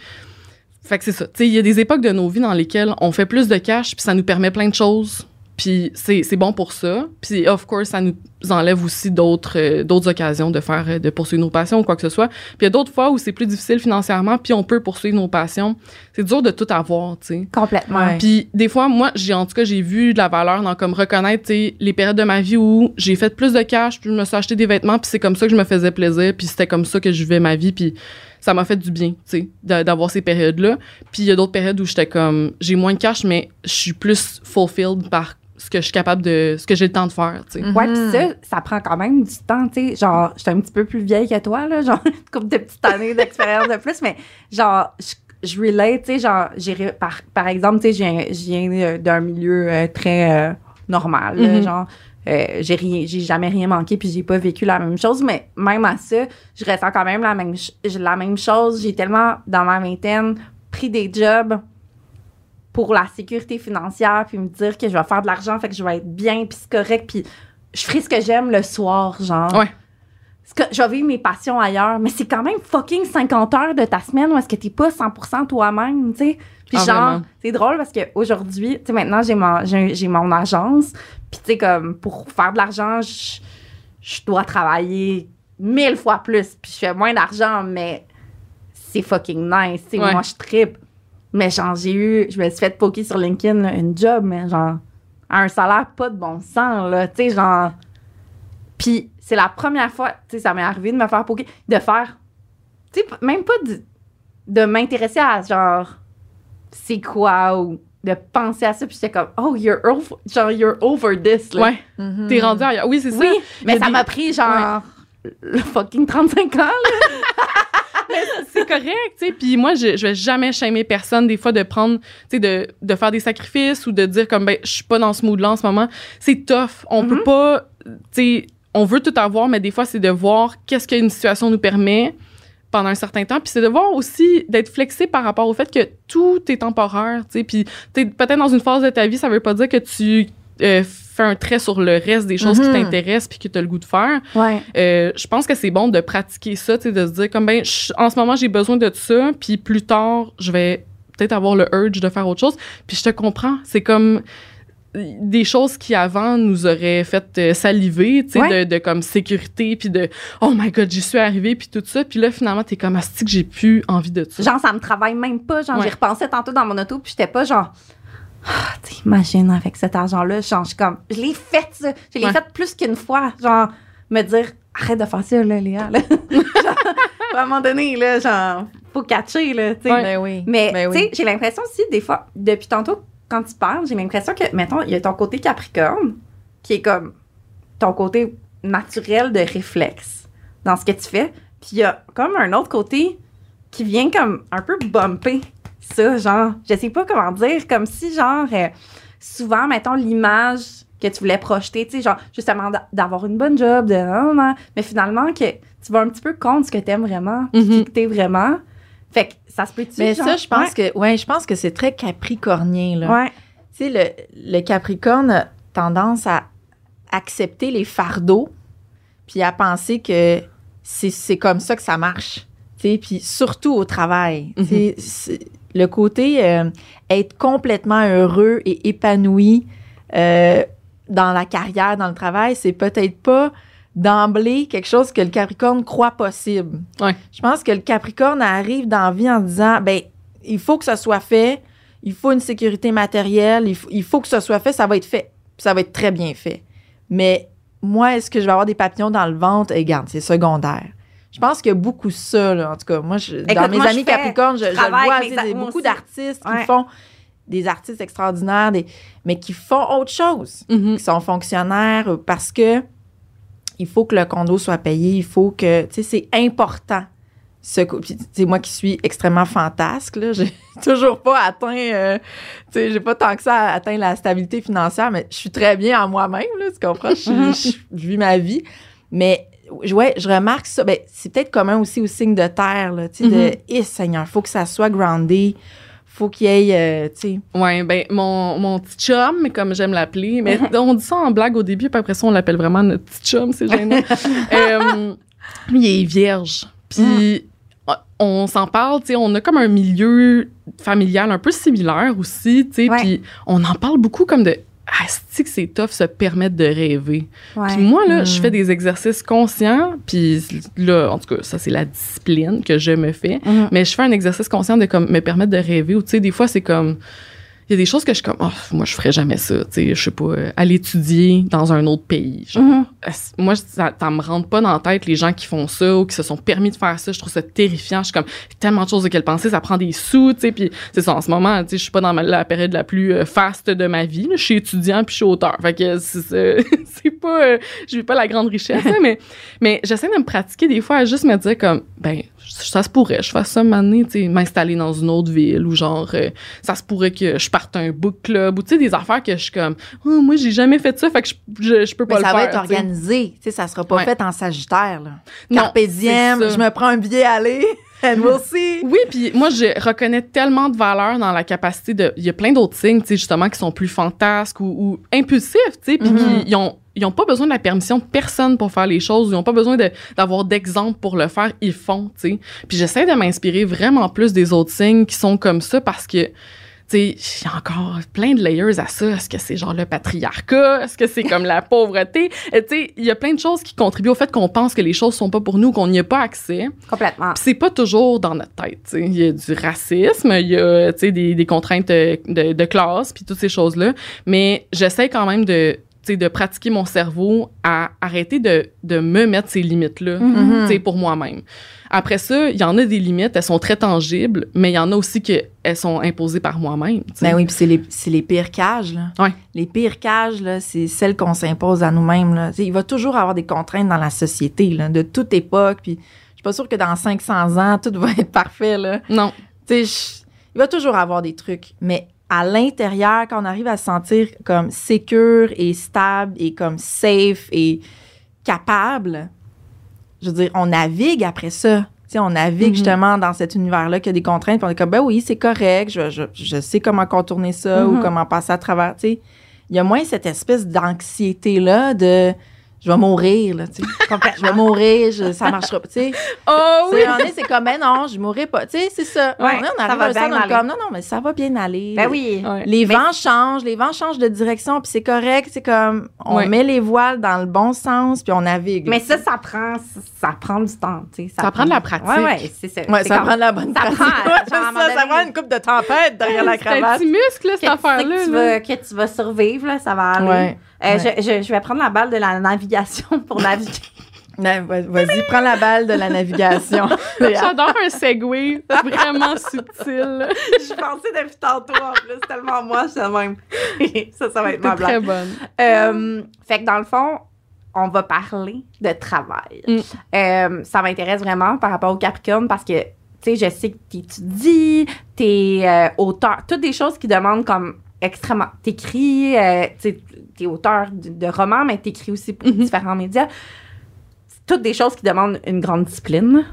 Fait que c'est ça. Tu sais, il y a des époques de nos vies dans lesquelles on fait plus de cash, puis ça nous permet plein de choses. Puis c'est c'est bon pour ça. Puis of course, ça nous enlève aussi d'autres euh, d'autres occasions de faire de poursuivre nos passions ou quoi que ce soit. Puis il y a d'autres fois où c'est plus difficile financièrement, puis on peut poursuivre nos passions. C'est dur de tout avoir, tu sais. Complètement. Ouais. Puis des fois, moi, j'ai en tout cas, j'ai vu de la valeur dans comme reconnaître tu sais, les périodes de ma vie où j'ai fait plus de cash, puis je me suis acheté des vêtements, puis c'est comme ça que je me faisais plaisir, puis c'était comme ça que je vivais ma vie, puis ça m'a fait du bien, tu sais, d'a- d'avoir ces périodes-là. Puis il y a d'autres périodes où j'étais comme, j'ai moins de cash, mais je suis plus fulfilled par ce que je suis capable de, ce que j'ai le temps de faire, tu sais. Ouais, pis ça, ça prend quand même du temps, tu sais. Genre, j'étais un petit peu plus vieille que toi, là, <laughs> genre, une couple de petites années d'expérience de plus, mais genre, je, je relate, tu sais, genre, j'ai, par, par exemple, tu sais, je viens- euh, d'un milieu euh, très euh, normal, là, Mhm. genre, euh, j'ai rien, j'ai jamais rien manqué, puis j'ai pas vécu la même chose, mais même à ça, je ressens quand même la même, la même chose. J'ai tellement, dans ma vingtaine, pris des jobs pour la sécurité financière, puis me dire que je vais faire de l'argent, fait que je vais être bien, puis c'est correct, puis je ferai ce que j'aime le soir, genre. Ouais. Que je vais vivre mes passions ailleurs, mais c'est quand même fucking 50 heures de ta semaine où est-ce que t'es pas 100% toi-même, tu sais. Puis Ah, genre, c'est drôle parce qu'aujourd'hui, tu sais, maintenant, j'ai mon, j'ai, j'ai mon agence, puis tu sais, comme, pour faire de l'argent, je, je dois travailler mille fois plus, puis je fais moins d'argent, mais c'est fucking nice, tu sais, Ouais. moi, je tripe. Mais genre, j'ai eu, je me suis fait poker sur LinkedIn, là, une job, mais genre, à un salaire pas de bon sens, là, tu sais, genre. Puis c'est la première fois, tu sais, ça m'est arrivé de me faire poker, de faire, tu sais, même pas de, de m'intéresser à genre, c'est quoi, ou de penser à ça, puis j'étais comme, oh, you're over, genre, you're over this, là. Ouais. Mhm. T'es rendu ailleurs. Oui, c'est ça. Oui, mais ça des- m'a pris genre le fucking 35 ans. Là. <laughs> c'est correct, tu sais. Puis moi, je, je vais jamais shamer personne, des fois, de prendre, tu sais, de, de faire des sacrifices ou de dire comme, ben, je suis pas dans ce mood-là en ce moment. C'est tough. On peut pas, tu sais, on veut tout avoir, mais des fois, c'est de voir qu'est-ce qu'une situation nous permet pendant un certain temps. Puis c'est de voir aussi, d'être flexible par rapport au fait que tout est temporaire, tu sais. Puis t'es peut-être dans une phase de ta vie, ça veut pas dire que tu euh, fais un trait sur le reste des choses qui Mhm. t'intéressent puis que tu as le goût de faire. Ouais. Euh, je pense que c'est bon de pratiquer ça, de se dire comme ben je- en ce moment j'ai besoin de ça, puis plus tard je vais peut-être avoir le urge de faire autre chose. Puis je te comprends, c'est comme des choses qui avant nous auraient fait euh, saliver, tu sais, Ouais. de, de comme sécurité, puis de oh my god j'y suis arrivée, puis tout ça, puis là finalement t'es comme asti que j'ai plus envie de ça. Genre, ça me travaille même pas. Genre, Ouais. j'y repensais tantôt dans mon auto, puis j'étais pas genre. Ah, tu sais, imagine avec cet argent-là, genre, je suis comme. Je l'ai fait, ça. Je l'ai Ouais. fait plus qu'une fois. Genre, me dire, arrête de faire ça, là, Léa. Là. <laughs> Genre, à un moment donné, là, genre, faut catcher, là, tu sais. Ouais. Ben oui. Mais, Ben tu oui. sais, j'ai l'impression aussi, des fois, depuis tantôt, quand tu parles, j'ai l'impression que, mettons, il y a ton côté Capricorne, qui est comme ton côté naturel de réflexe dans ce que tu fais. Puis il y a comme un autre côté qui vient comme un peu bumper ça, genre, je sais pas comment dire, comme si, genre, euh, souvent, mettons, l'image que tu voulais projeter, tu sais, genre, justement, d'a- d'avoir une bonne job, de, ah, ah, mais finalement, que tu vas un petit peu contre ce que t'aimes vraiment, puis Mhm. qui t'es vraiment. Fait que ça se peut-tu, Mais genre? ça, je pense que, ouais, je pense que c'est très capricornien, là. Ouais. Tu sais, le, le Capricorne a tendance à accepter les fardeaux, puis à penser que c'est comme ça que ça marche. Tu sais, puis surtout au travail. Tu sais, c'est- le côté euh, être complètement heureux et épanoui euh, dans la carrière, dans le travail, c'est peut-être pas d'emblée quelque chose que le Capricorne croit possible. Ouais. Je pense que le Capricorne arrive dans la vie en disant, ben, il faut que ça soit fait, il faut une sécurité matérielle, il faut, il faut que ça soit fait, ça va être fait, ça va être très bien fait. Mais moi, est-ce que je vais avoir des papillons dans le ventre? Et regarde, c'est secondaire. Je pense qu'il y a beaucoup ça, là. En tout cas, moi, je- dans mes moi, amis Capricorne, je, je le travaille vois, beaucoup d'artistes Ouais. qui font des artistes extraordinaires, des, mais qui font autre chose Mhm. qui sont fonctionnaires parce que il faut que le condo soit payé, il faut que, tu sais, c'est important. Ce, sais, moi qui suis extrêmement fantasque, là, <laughs> j'ai toujours pas atteint, euh, tu sais, j'ai pas tant que ça atteint la stabilité financière, mais je suis très bien en moi-même, là, tu comprends? Je, vis ma vie. Mais, ouais, je remarque ça. Ben, c'est peut-être commun aussi au signe de terre, là, tu sais, de, eh, Seigneur, faut que ça soit groundé, faut qu'il y ait, euh, tu sais, Ouais, ben mon, mon petit chum, comme j'aime l'appeler, mais on dit ça en blague au début, puis après ça on l'appelle vraiment notre petit chum, c'est gênant. <laughs> euh, il est vierge. Puis on s'en parle, tu sais, on a comme un milieu familial un peu similaire aussi, tu sais, puis on en parle beaucoup comme de ah, c'est que c'est tough se permettre de rêver? Puis moi, là, Mm. je fais des exercices conscients, puis là, en tout cas, ça, c'est la discipline que je me fais. Mhm. Mais je fais un exercice conscient de comme me permettre de rêver ou tu sais des fois c'est comme il y a des choses que je suis comme oh, moi je ferais jamais ça, tu sais je sais pas euh, aller étudier dans un autre pays. Genre, Mhm. est-ce- moi ça, ça me rentre pas dans la tête les gens qui font ça ou qui se sont permis de faire ça, je trouve ça terrifiant, je suis comme tellement de choses auxquelles penser, ça prend des sous, tu sais puis c'est ça en ce moment, tu sais je suis pas dans ma- la période la plus euh, faste de ma vie, là. je suis étudiant puis je suis auteur. Fait que c'est <laughs> pas euh, je vis pas la grande richesse, hein, <laughs> mais mais j'essaie de me pratiquer des fois à juste me dire comme ben ça se pourrait je fasse ça maintenant tu sais m'installer dans une autre ville ou genre euh, ça se pourrait que je parte un book club ou tu sais des affaires que je suis comme oh, moi j'ai jamais fait ça fait que je, je, je peux pas Mais le ça faire va être organisé. Tu sais, ça sera pas Ouais. fait en sagittaire, là. Non, Carpe diem, ça. je me prends un billet aller. And we'll see. Oui, puis moi, je reconnais tellement de valeur dans la capacité de. Il y a plein d'autres signes, tu sais, justement, qui sont plus fantasques ou, ou impulsifs, tu sais, puis Mhm. qui ils ont. Ils n'ont pas besoin de la permission de personne pour faire les choses. Ils n'ont pas besoin de- d'avoir d'exemple pour le faire. Ils font, tu sais. Puis j'essaie de m'inspirer vraiment plus des autres signes qui sont comme ça parce que, sais, il y a encore plein de layers à ça. Est-ce que c'est genre le patriarcat? Est-ce que c'est comme la <laughs> pauvreté? Tu sais, il y a plein de choses qui contribuent au fait qu'on pense que les choses sont pas pour nous, qu'on n'y a pas accès. Complètement. Puis c'est pas toujours dans notre tête. Il y a du racisme, il y a tu sais, des, des contraintes de, de classe, puis toutes ces choses-là. Mais j'essaie quand même de, sais, de pratiquer mon cerveau à arrêter de, de me mettre ces limites-là Mhm. sais, pour moi-même. Après ça, il y en a des limites, elles sont très tangibles, mais il y en a aussi qu'elles sont imposées par moi-même. Ben oui, puis c'est les, c'est les pires cages, là. Ouais. Les pires cages, là, c'est celles qu'on s'impose à nous-mêmes, là. Il va toujours avoir des contraintes dans la société, là, de toute époque, puis je suis pas sûre que dans 500 ans, tout va être <laughs> parfait, là. Non. Tu sais, je- il va toujours avoir des trucs, mais à l'intérieur, quand on arrive à se sentir comme sécure et stable et comme safe et capable, je veux dire, on navigue après ça. Tu sais, on navigue Mhm. justement dans cet univers-là qui a des contraintes, puis on est comme, ben oui, c'est correct, je, je, je sais comment contourner ça ou Mhm. comment passer à travers. Tu sais, il y a moins cette espèce d'anxiété-là de je vais mourir, là, tu sais. <laughs> je vais mourir, je- ça marchera pas, tu sais. Oh donné, c'est comme, ben non, je mourrai pas. Tu sais, c'est ça. Ouais, moment donné, on ça arrive va à un on est comme, non, non, mais ça va bien aller. Ben oui. Ouais. Les Mais- vents changent, les vents changent de direction, puis c'est correct. C'est comme, on Ouais. met les voiles dans le bon sens, puis on navigue. Mais ça, ça prend, ça prend du temps, tu sais. Ça prend de la pratique. Ouais, ouais, c'est ça. Ouais, C'est ça comme- prend de la bonne ça pratique. prend- genre, ça, ça prend une coupe de tempête derrière la <laughs> C'est un cravate. petit muscle, là, cette affaire-là. que tu, vas, que tu vas survivre, là, ça va aller. Euh, je vais prendre la balle de la navigation pour naviguer. <laughs> Vas- Vas-y, prends la balle de la navigation. <laughs> J'adore un segway vraiment subtil. <laughs> je pensais depuis tantôt, en plus, tellement moi, je suis même. ça, ça va être ma C'est blague. très bonne. Euh, fait que dans le fond, on va parler de travail. Mm. Euh, ça m'intéresse vraiment par rapport au Capricorne parce que, tu sais, je sais que t'étudies, t'es euh, auteur, toutes des choses qui demandent comme extrêmement. T'écris, euh, tu sais, t'es auteur de, de romans, mais t'écris aussi pour Mhm. différents médias. C'est toutes des choses qui demandent une grande discipline.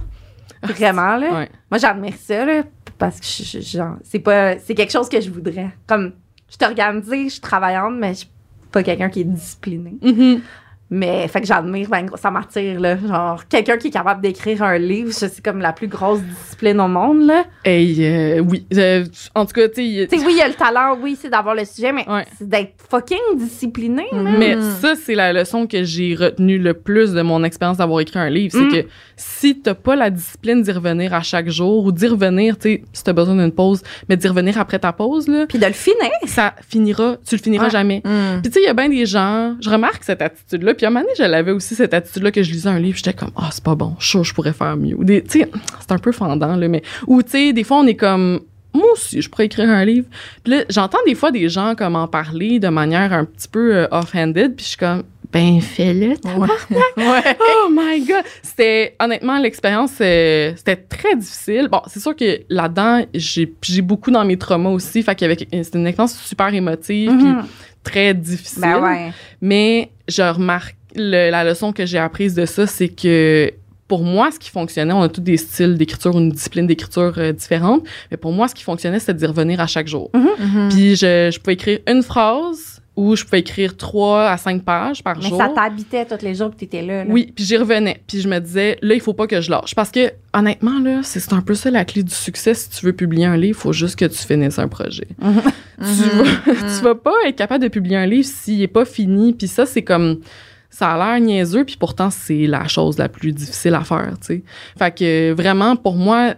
Vraiment, là. Ouais. Moi, j'admire ça, là, parce que je, je- genre, c'est pas, c'est quelque chose que je voudrais. Comme, je suis organisée, je suis travaillante, mais je suis pas quelqu'un qui est discipliné. Mhm. Mais, fait que j'admire, ben, ça m'attire, là. Genre, quelqu'un qui est capable d'écrire un livre, c'est comme la plus grosse discipline au monde, là. Hey, euh, oui. Euh, en tout cas, tu sais, oui, il y a le talent, oui, c'est d'avoir le sujet, mais Ouais. c'est d'être fucking discipliné, man. Mais Mm. ça, c'est la leçon que j'ai retenue le plus de mon expérience d'avoir écrit un livre. C'est Mm. que si t'as pas la discipline d'y revenir à chaque jour ou d'y revenir, tu sais, si t'as besoin d'une pause, mais d'y revenir après ta pause, là, Puis de le finir. ça finira, tu le finiras Ouais. jamais. Hmm. Puis tu sais, il y a bien des gens, je remarque cette attitude-là. Puis à un moment donné, je l'avais aussi, cette attitude-là, que je lisais un livre, j'étais comme, ah, c'est pas bon, je je pourrais faire mieux. Tu sais, c'est un peu fendant, là, mais. Ou tu sais, des fois, on est comme, moi aussi, je pourrais écrire un livre. Puis là, j'entends des fois des gens comme en parler de manière un petit peu euh, off-handed, puis je suis comme, ben, fais-le, <laughs> Ouais. Oh my god! C'était, honnêtement, l'expérience, euh, c'était très difficile. Bon, c'est sûr que là-dedans, j'ai, j'ai beaucoup dans mes traumas aussi. Fait qu'il y avait, c'était une expérience super émotive, puis Mhm. très difficile. Ben ouais. Mais je remarque, le- la leçon que j'ai apprise de ça, c'est que pour moi, ce qui fonctionnait, on a tous des styles d'écriture ou une discipline d'écriture euh, différente, mais pour moi, ce qui fonctionnait, c'était d'y revenir à chaque jour. Mhm. Puis je, je pouvais écrire une phrase ou je pouvais écrire trois à cinq pages par Mais jour. ça t'habitait tous les jours que t'étais là, là. Oui, puis j'y revenais. Puis je me disais, là, il faut pas que je lâche. Parce que, honnêtement, là, c'est un peu ça la clé du succès. Si tu veux publier un livre, il faut juste que tu finisses un projet. <laughs> Tu, Mhm. vas, tu vas pas être capable de publier un livre s'il est pas fini. Puis ça, c'est comme... Ça a l'air niaiseux, puis pourtant, c'est la chose la plus difficile à faire, tu sais. Fait que, vraiment, pour moi,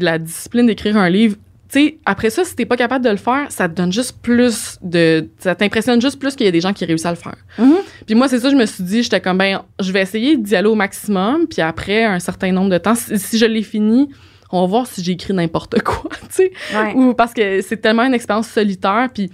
la discipline d'écrire un livre... Sais, après ça, si t'es pas capable de le faire, ça te donne juste plus de... Ça t'impressionne juste plus qu'il y a des gens qui réussissent à le faire. Mhm. Puis moi, c'est ça, je me suis dit, j'étais comme, ben, je vais essayer d'y aller au maximum, puis après un certain nombre de temps, si, si je l'ai fini, on va voir si j'ai écrit n'importe quoi, <laughs> tu sais. Ouais. Ou parce que c'est tellement une expérience solitaire, puis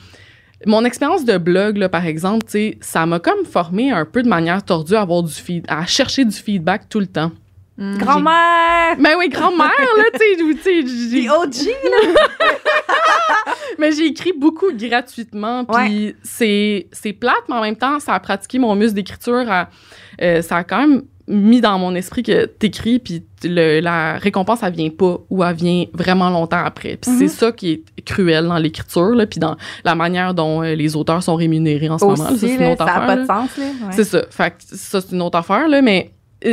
mon expérience de blog, là, par exemple, ça m'a comme formé un peu de manière tordue à avoir du feed, à chercher du feedback tout le temps. Mhm. Grand-mère! Ben oui, grand-mère, là, tu sais, j'ai- OG, là! <laughs> Mais j'ai écrit beaucoup gratuitement, puis c'est c'est plate, mais en même temps, ça a pratiqué mon muscle d'écriture. à- euh, ça a quand même mis dans mon esprit que t'écris, puis la récompense, elle vient pas ou elle vient vraiment longtemps après. Puis c'est ça qui est cruel dans l'écriture, là, puis dans la manière dont euh, les auteurs sont rémunérés en ce moment. là. Ça, Aussi, c'est une là, autre ça n'a pas de sens. Ouais. C'est ça. Fait que ça, c'est une autre affaire, là, mais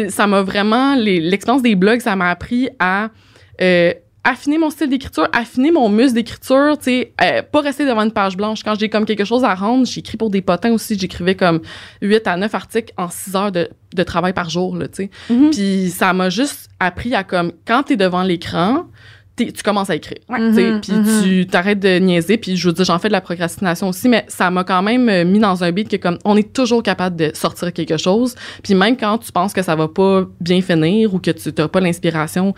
ça m'a vraiment. L'expérience des blogs, ça m'a appris à euh, affiner mon style d'écriture, affiner mon muscle d'écriture, tu sais, euh, pas rester devant une page blanche. Quand j'ai comme quelque chose à rendre, j'écris pour des potins aussi. J'écrivais comme 8 à 9 articles en 6 heures de, de travail par jour, là, tu sais. Mhm. Puis ça m'a juste appris à comme, quand t'es devant l'écran, tu commences à écrire. Mhm, puis tu t'arrêtes de niaiser, puis je veux dire, j'en fais de la procrastination aussi, mais ça m'a quand même euh, mis dans un beat que comme on est toujours capable de sortir quelque chose, puis même quand tu penses que ça va pas bien finir ou que tu n'as pas l'inspiration,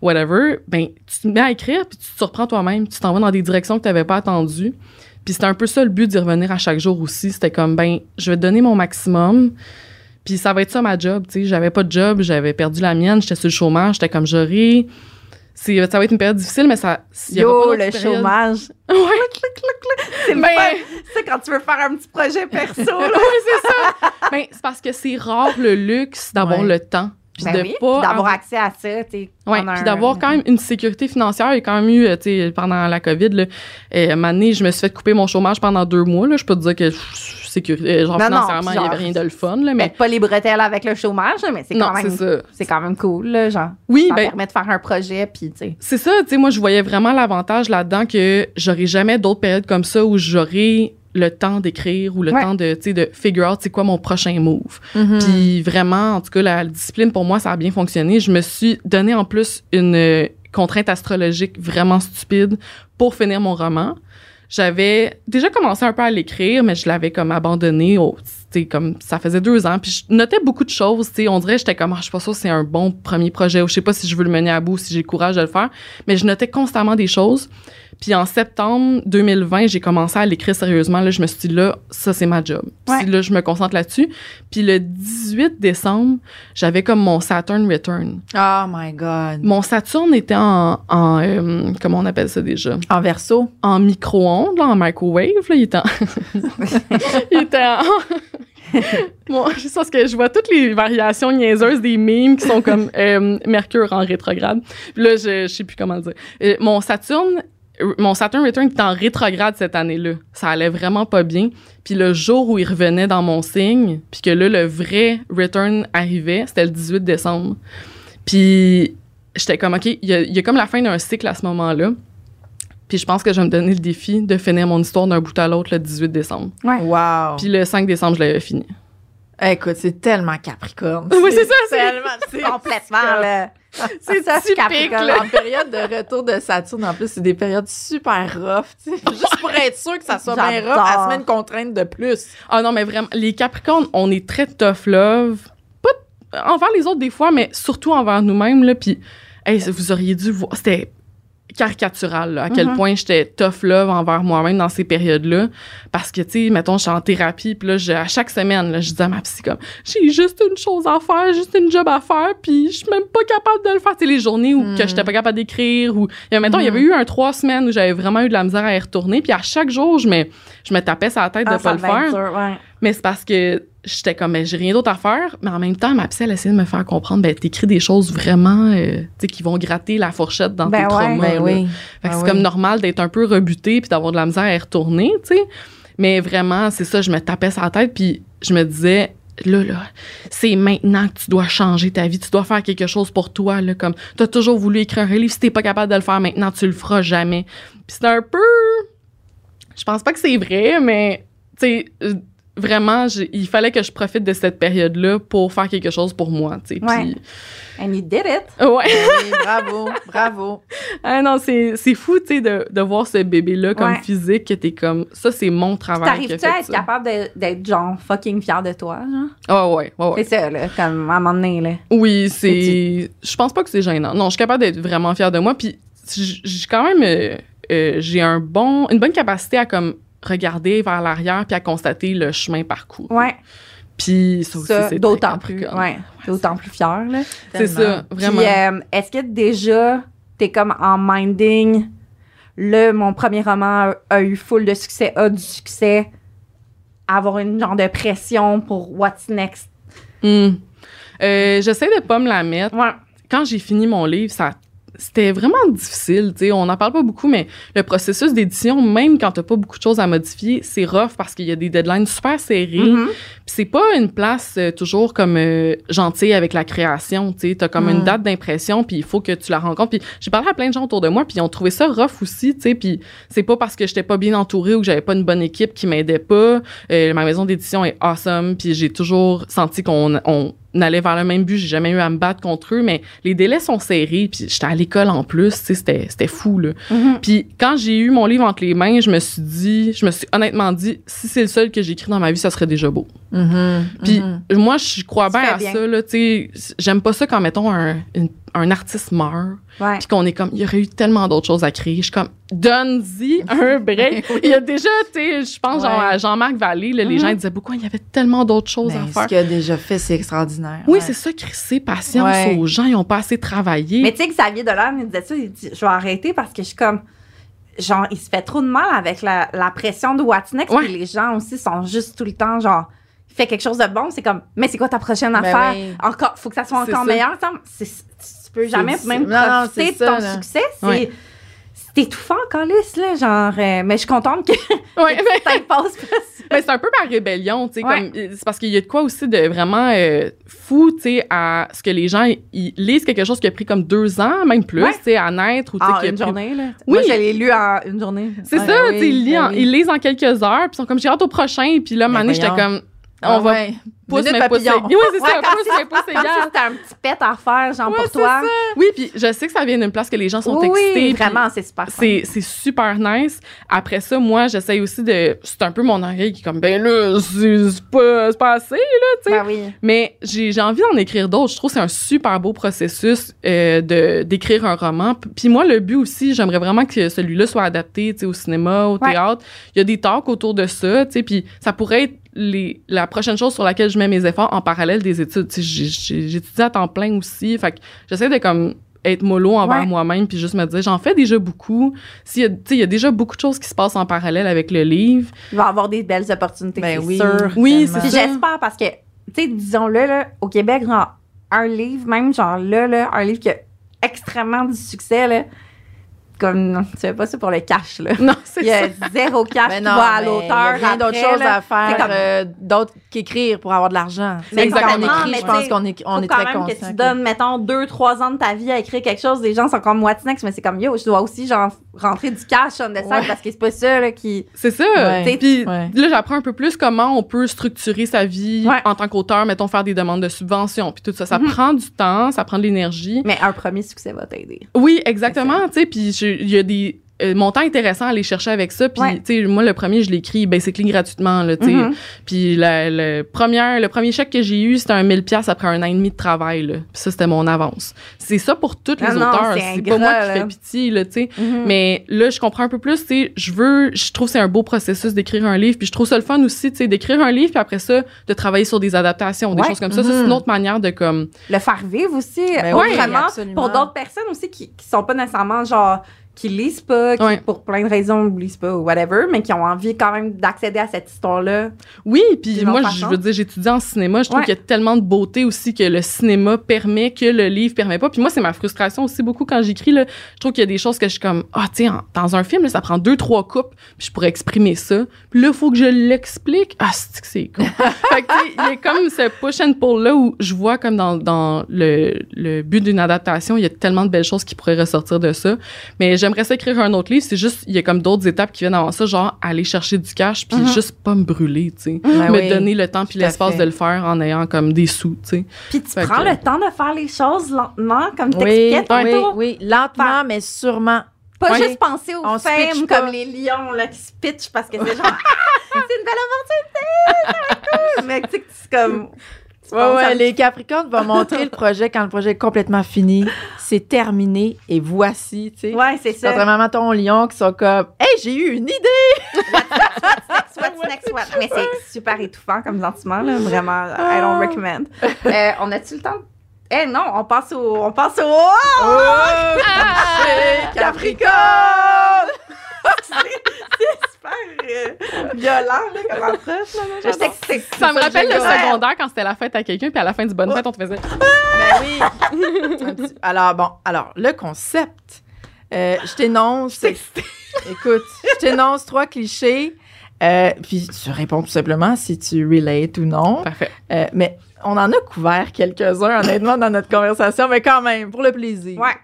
whatever, ben tu te mets à écrire, puis tu te surprends toi-même, tu t'en vas dans des directions que tu n'avais pas attendues. Puis c'était un peu ça le but d'y revenir à chaque jour aussi, c'était comme ben je vais te donner mon maximum. Puis ça va être ça ma job, tu sais, j'avais pas de job, j'avais perdu la mienne, j'étais sur le chômage, j'étais comme j'aurais ça va être une période difficile mais ça y Yo, pas le périodes. chômage. <laughs> Ouais. C'est le Ben. C'est quand tu veux faire un petit projet perso. <laughs> c'est ça. Ben, c'est parce que c'est rare le luxe d'avoir Ouais. le temps. Puis Ben de oui, pas d'avoir avoir- accès à ça, pendant puis un- d'avoir quand même une sécurité financière. A quand même eu, euh, tu sais, pendant la COVID, là, euh, donné, je me suis fait couper mon chômage pendant deux mois. Là. Je peux te dire que sécurité, euh, genre Non, financièrement, il n'y avait rien de le fun. Là, mais pas les bretelles avec le chômage, mais c'est quand c'est même ça. c'est quand même cool là, genre. Oui, ça ben, permet de faire un projet puis tu sais. C'est ça, tu sais, moi, je voyais vraiment l'avantage là-dedans que j'aurais jamais d'autres périodes comme ça où j'aurais le temps d'écrire ou le Ouais. temps de, de figure out c'est quoi mon prochain move. Mhm. Puis vraiment, en tout cas, la discipline, pour moi, ça a bien fonctionné. Je me suis donné en plus une euh, contrainte astrologique vraiment stupide pour finir mon roman. J'avais déjà commencé un peu à l'écrire, mais je l'avais comme abandonné. Sais, comme ça faisait deux ans. Puis je notais beaucoup de choses. On dirait j'étais comme, ah, je suis pas que c'est un bon premier projet ou je sais pas si je veux le mener à bout, si j'ai le courage de le faire. Mais je notais constamment des choses. Puis en septembre 2020, j'ai commencé à l'écrire sérieusement. Là, je me suis dit, là, ça, c'est ma job. Puis là, je me concentre là-dessus. Puis le 18 décembre, j'avais comme mon Saturn Return. Oh my God. Mon Saturne était en, en euh, comment on appelle ça déjà? En verso. En micro-ondes, là, en microwave, là, il était en... <laughs> il était en... <laughs> bon, je pense que je vois toutes les variations niaiseuses des mimes qui sont comme euh, Mercure en rétrograde. Puis là, je, je sais plus comment le dire. Euh, mon Saturne, mon Saturn Return était en rétrograde cette année-là. Ça allait vraiment pas bien. Puis le jour où il revenait dans mon signe, puis que là, le vrai Return arrivait, c'était le 18 décembre. Puis j'étais comme, OK, il y, a- il y a comme la fin d'un cycle à ce moment-là. Puis je pense que je vais me donner le défi de finir mon histoire d'un bout à l'autre le 18 décembre. Wow. Puis le 5 décembre, je l'avais fini. Écoute, c'est tellement Capricorne. <laughs> Oui, c'est ça, c'est- tellement. <laughs> c'est- Complètement là. C'est Ça, typique, Capricorne. là. En période de retour de Saturne, en plus, c'est des périodes super rough, tu sais. Juste pour être sûr que ça soit bien rough, J'adore. elle se met une contrainte de plus. Ah non, mais vraiment, les Capricornes, on est très tough love. Pas envers les autres des fois, mais surtout envers nous-mêmes. Là, puis, hey, vous auriez dû voir, c'était caricatural là, à quel Mhm. point j'étais tough love envers moi-même dans ces périodes-là. Parce que, tu sais, mettons, je suis en thérapie, puis là, je- à chaque semaine, là, je dis à ma psy comme, j'ai juste une chose à faire, juste une job à faire, puis je suis même pas capable de le faire. Tu sais, les journées où que j'étais pas capable d'écrire, ou, il y a, mettons, il y avait eu un trois semaines où j'avais vraiment eu de la misère à y retourner, puis à chaque jour, je me, je me tapais sur la tête de Ah, pas ça le faire. dur, ouais. Mais c'est parce que j'étais comme, ben, j'ai rien d'autre à faire. Mais en même temps, ma psy, elle essayait de me faire comprendre, ben, t'écris des choses vraiment, euh, tu sais, qui vont gratter la fourchette dans Ben tes ouais. traumas. Ben oui. Fait que Ben c'est oui. comme normal d'être un peu rebuté puis d'avoir de la misère à y retourner, tu sais. Mais vraiment, c'est ça, je me tapais sur la tête puis je me disais, là, là, c'est maintenant que tu dois changer ta vie, tu dois faire quelque chose pour toi, là, comme, t'as toujours voulu écrire un livre, si t'es pas capable de le faire maintenant, tu le feras jamais. Puis c'est un peu, je pense pas que c'est vrai, mais, tu sais, vraiment, il fallait que je profite de cette période-là pour faire quelque chose pour moi, tu sais. Ouais. Puis, And you did it. ouais. Oui, bravo, bravo. <laughs> Ah non, c'est fou, tu sais, de, de voir ce bébé-là comme Ouais. physique, que t'es comme, ça, c'est mon travail T'arrives-tu à être ça. capable d'être genre fucking fier de toi, genre? Ah ouais, ouais, ouais. C'est ça, là, comme à un moment donné, là. Oui, c'est... Je pense pas que c'est gênant. Non, je suis capable d'être vraiment fière de moi, puis j'ai quand même... euh, euh, j'ai un bon, une bonne capacité à comme regarder vers l'arrière puis à constater le chemin parcours. Ouais. Puis ça aussi, c'est d'autant plus. Capricorne. Ouais. D'autant plus fier, là. C'est ça, vraiment. Euh, est-ce que déjà, t'es comme en minding, le, mon premier roman a, a eu full de succès, a du succès, avoir une genre de pression pour what's next? Hmm. Euh, J'essaie de pas me la mettre. Ouais. Quand j'ai fini mon livre, ça c'était vraiment difficile, tu sais, on n'en parle pas beaucoup, mais le processus d'édition, même quand t'as pas beaucoup de choses à modifier, c'est rough parce qu'il y a des deadlines super serrés. Mhm. Puis c'est pas une place euh, toujours comme euh, gentille avec la création, tu sais, t'as comme une Mm. date d'impression, puis il faut que tu la rencontres. Puis j'ai parlé à plein de gens autour de moi, puis ils ont trouvé ça rough aussi, tu sais, puis c'est pas parce que j'étais pas bien entourée ou que j'avais pas une bonne équipe qui m'aidait pas. Euh, ma maison d'édition est awesome, puis j'ai toujours senti qu'on on allait vers le même but, j'ai jamais eu à me battre contre eux, mais les délais sont serrés, puis j'étais à l'école en plus, c'était c'était fou là. Mhm. Puis quand j'ai eu mon livre entre les mains, je me suis dit, je me suis honnêtement dit, si c'est le seul que j'écris dans ma vie, ça serait déjà beau. Mhm, Puis mhm. moi, je crois bien à bien. ça, là, tu sais. J'aime pas ça quand, mettons, un, une- un artiste meurt, puis qu'on est comme, il y aurait eu tellement d'autres choses à créer. Je suis comme, donne-y un <laughs> break. Il y a déjà, tu sais, je pense, genre, à Jean-Marc Vallée, là, les Mhm. gens disaient beaucoup, il y avait tellement d'autres choses Ben, à ce faire. qu'il a déjà fait, c'est extraordinaire. Oui, ouais. c'est ça, crisser patience Ouais. aux gens, ils ont pas assez travaillé. Mais tu sais, Xavier Dolan, il disait ça, il dit, je vais arrêter parce que je suis comme, genre, il se fait trop de mal avec la, la pression de What's Next, puis les gens aussi sont juste tout le temps, genre, fais quelque chose de bon, c'est comme, mais c'est quoi ta prochaine Ben affaire? oui. Encore, faut que ça soit encore meilleur. C'est- Tu peux jamais même non, profiter c'est de ça, ton là. succès. C'est Ouais. étouffant, Calis, là, genre, euh, mais je suis contente que Ouais, pas ça. <laughs> Mais c'est un peu ma rébellion, tu sais, Ouais. comme c'est parce qu'il y a de quoi aussi de vraiment euh, fou, tu sais, à ce que les gens ils lisent quelque chose qui a pris comme deux ans, même plus, tu sais, à naître ou tu sais, En qui a une pris- journée, là. Oui. Moi, je l'ai lu en une journée. C'est ça, oui, tu sais, ils, lisent ben oui. ils lisent en quelques heures, puis ils sont comme j'ai hâte au prochain, puis là, Ben mané, j'étais voyons. Ah on va ouais. papillon. égal. Oui, c'est Ouais, ça, mais pouce Comme si un petit pet à faire, genre, Ouais, pour toi. Oui, puis je sais que ça vient d'une place que les gens sont Oui, excités. vraiment, c'est super. C'est, c'est super nice. Après ça, moi, j'essaye aussi de. C'est un peu mon oreille qui est comme, ben là, c'est, pas, c'est pas assez, là, tu sais. Ben oui. Mais j'ai, j'ai envie d'en écrire d'autres. Je trouve que c'est un super beau processus euh, de, d'écrire un roman. Puis moi, le but aussi, j'aimerais vraiment que celui-là soit adapté, tu sais, au cinéma, au Ouais. théâtre. Il y a des talks autour de ça, tu sais, puis ça pourrait être les, la prochaine chose sur laquelle je mets mes efforts en parallèle des études. J'étudie à temps plein aussi. Fait que j'essaie de comme être mollo envers Ouais. moi-même puis juste me dire j'en fais déjà beaucoup s'il il y a déjà beaucoup de choses qui se passent en parallèle avec le livre Il va y avoir des belles opportunités, Ben c'est oui. sûr. Oui. Puis c'est j'espère parce que, tu sais, disons-le, là, au Québec, genre, un livre, même genre là, là, un livre qui a extrêmement du succès, là, comme, tu fais pas ça pour le cash, là. non c'est Il y a ça zéro cash qui non, va à l'auteur. Il y a rien d'autre après, chose là. à faire comme- euh, d'autre qu'écrire pour avoir de l'argent. Mais C'est quand on exactement, écrit, mais je pense qu'on est, on est quand très même conscient. que tu donnes, mettons, deux, trois ans de ta vie à écrire quelque chose. Les gens sont comme What's next, mais c'est comme yo, je dois aussi, genre, rentrer du cash on the side Ouais. parce que c'est pas ça, là, qui. c'est ça Ouais. puis Ouais. là j'apprends un peu plus comment on peut structurer sa vie Ouais. en tant qu'auteur mettons faire des demandes de subventions puis tout ça ça Mhm. prend du temps ça prend de l'énergie Mais un premier succès va t'aider. Oui, exactement, tu sais, puis je- il y a des euh, montants intéressants à aller chercher avec ça, puis Ouais. tu sais moi le premier je l'ai écrit basically gratuitement là, tu sais. Mhm. Puis la- le premier le premier chèque que j'ai eu, c'était un 1000 pièces après un an et demi de travail là. Puis ça c'était mon avance. C'est ça pour tous les Ah non, auteurs, c'est c'est pas moi qui là. fais pitié là, tu sais. Mhm. Mais là, je comprends un peu plus, tu sais, je veux, je trouve que c'est un beau processus d'écrire un livre, puis je trouve ça le fun aussi, tu sais, d'écrire un livre, puis après ça, de travailler sur des adaptations, des Ouais. choses comme ça. Ça, c'est Mhm. une autre manière de comme, le faire vivre aussi Ben oui, autrement pour d'autres personnes aussi qui, qui sont pas nécessairement genre qui lisent pas, qui Ouais. pour plein de raisons lisent pas ou whatever, mais qui ont envie quand même d'accéder à cette histoire-là. oui, puis moi, je veux dire, j'étudie en cinéma, je trouve Ouais. qu'il y a tellement de beauté aussi que le cinéma permet, que le livre permet pas. Puis moi, c'est ma frustration aussi beaucoup quand j'écris, là. Je trouve qu'il y a des choses que je suis comme, ah, tiens, dans un film, là, ça prend deux, trois coupes, puis je pourrais exprimer ça. Puis là, il faut que je l'explique. Ah, c'est que c'est con. <laughs> fait que, il y a comme ce push and pull là où je vois comme dans, dans le, le but d'une adaptation, il y a tellement de belles choses qui pourraient ressortir de ça. Mais j'aimerais ça écrire un autre livre. C'est juste, il y a comme d'autres étapes qui viennent avant ça, genre aller chercher du cash puis Mhm. juste pas me brûler, tu sais. Ben me oui. donner le temps puis l'espace de le faire en ayant comme des sous, tu sais. Puis tu Fait prends que- le temps de faire les choses lentement, comme Oui, t'expliquais oui, tantôt. oui, lentement, mais sûrement. Pas juste penser aux On femmes comme les lions là, qui se pitchent parce que c'est genre <laughs> <laughs> c'est une belle va être cool. Mais tu sais que c'est comme Ouais, les Capricornes vont montrer le projet quand le projet est complètement fini. C'est terminé et voici, tu sais. Ouais, c'est ça. Contrairement à ton lion qui sont comme Hey, j'ai eu une idée! What's next what? Mais c'est super étouffant comme sentiment, là. Vraiment, I don't recommend. <laughs> Euh, on a-tu le temps? Eh non, on passe au. On passe au. Oh! <laughs> Ah! Capricorne! C'est super euh, violent, là, comme approche. C'est- Ça me rappelle le secondaire quand c'était la fête à quelqu'un, puis à la fin du bonne fête, on te faisait. Ben oui. <laughs> Un petit- Alors, bon, alors, le concept. Euh, je t'énonce. <laughs> Écoute, je t'énonce trois clichés. euh, puis tu réponds tout simplement si tu relates ou non. Parfait. Euh, mais on en a couvert quelques-uns, honnêtement, dans notre conversation, mais quand même, pour le plaisir. Ouais.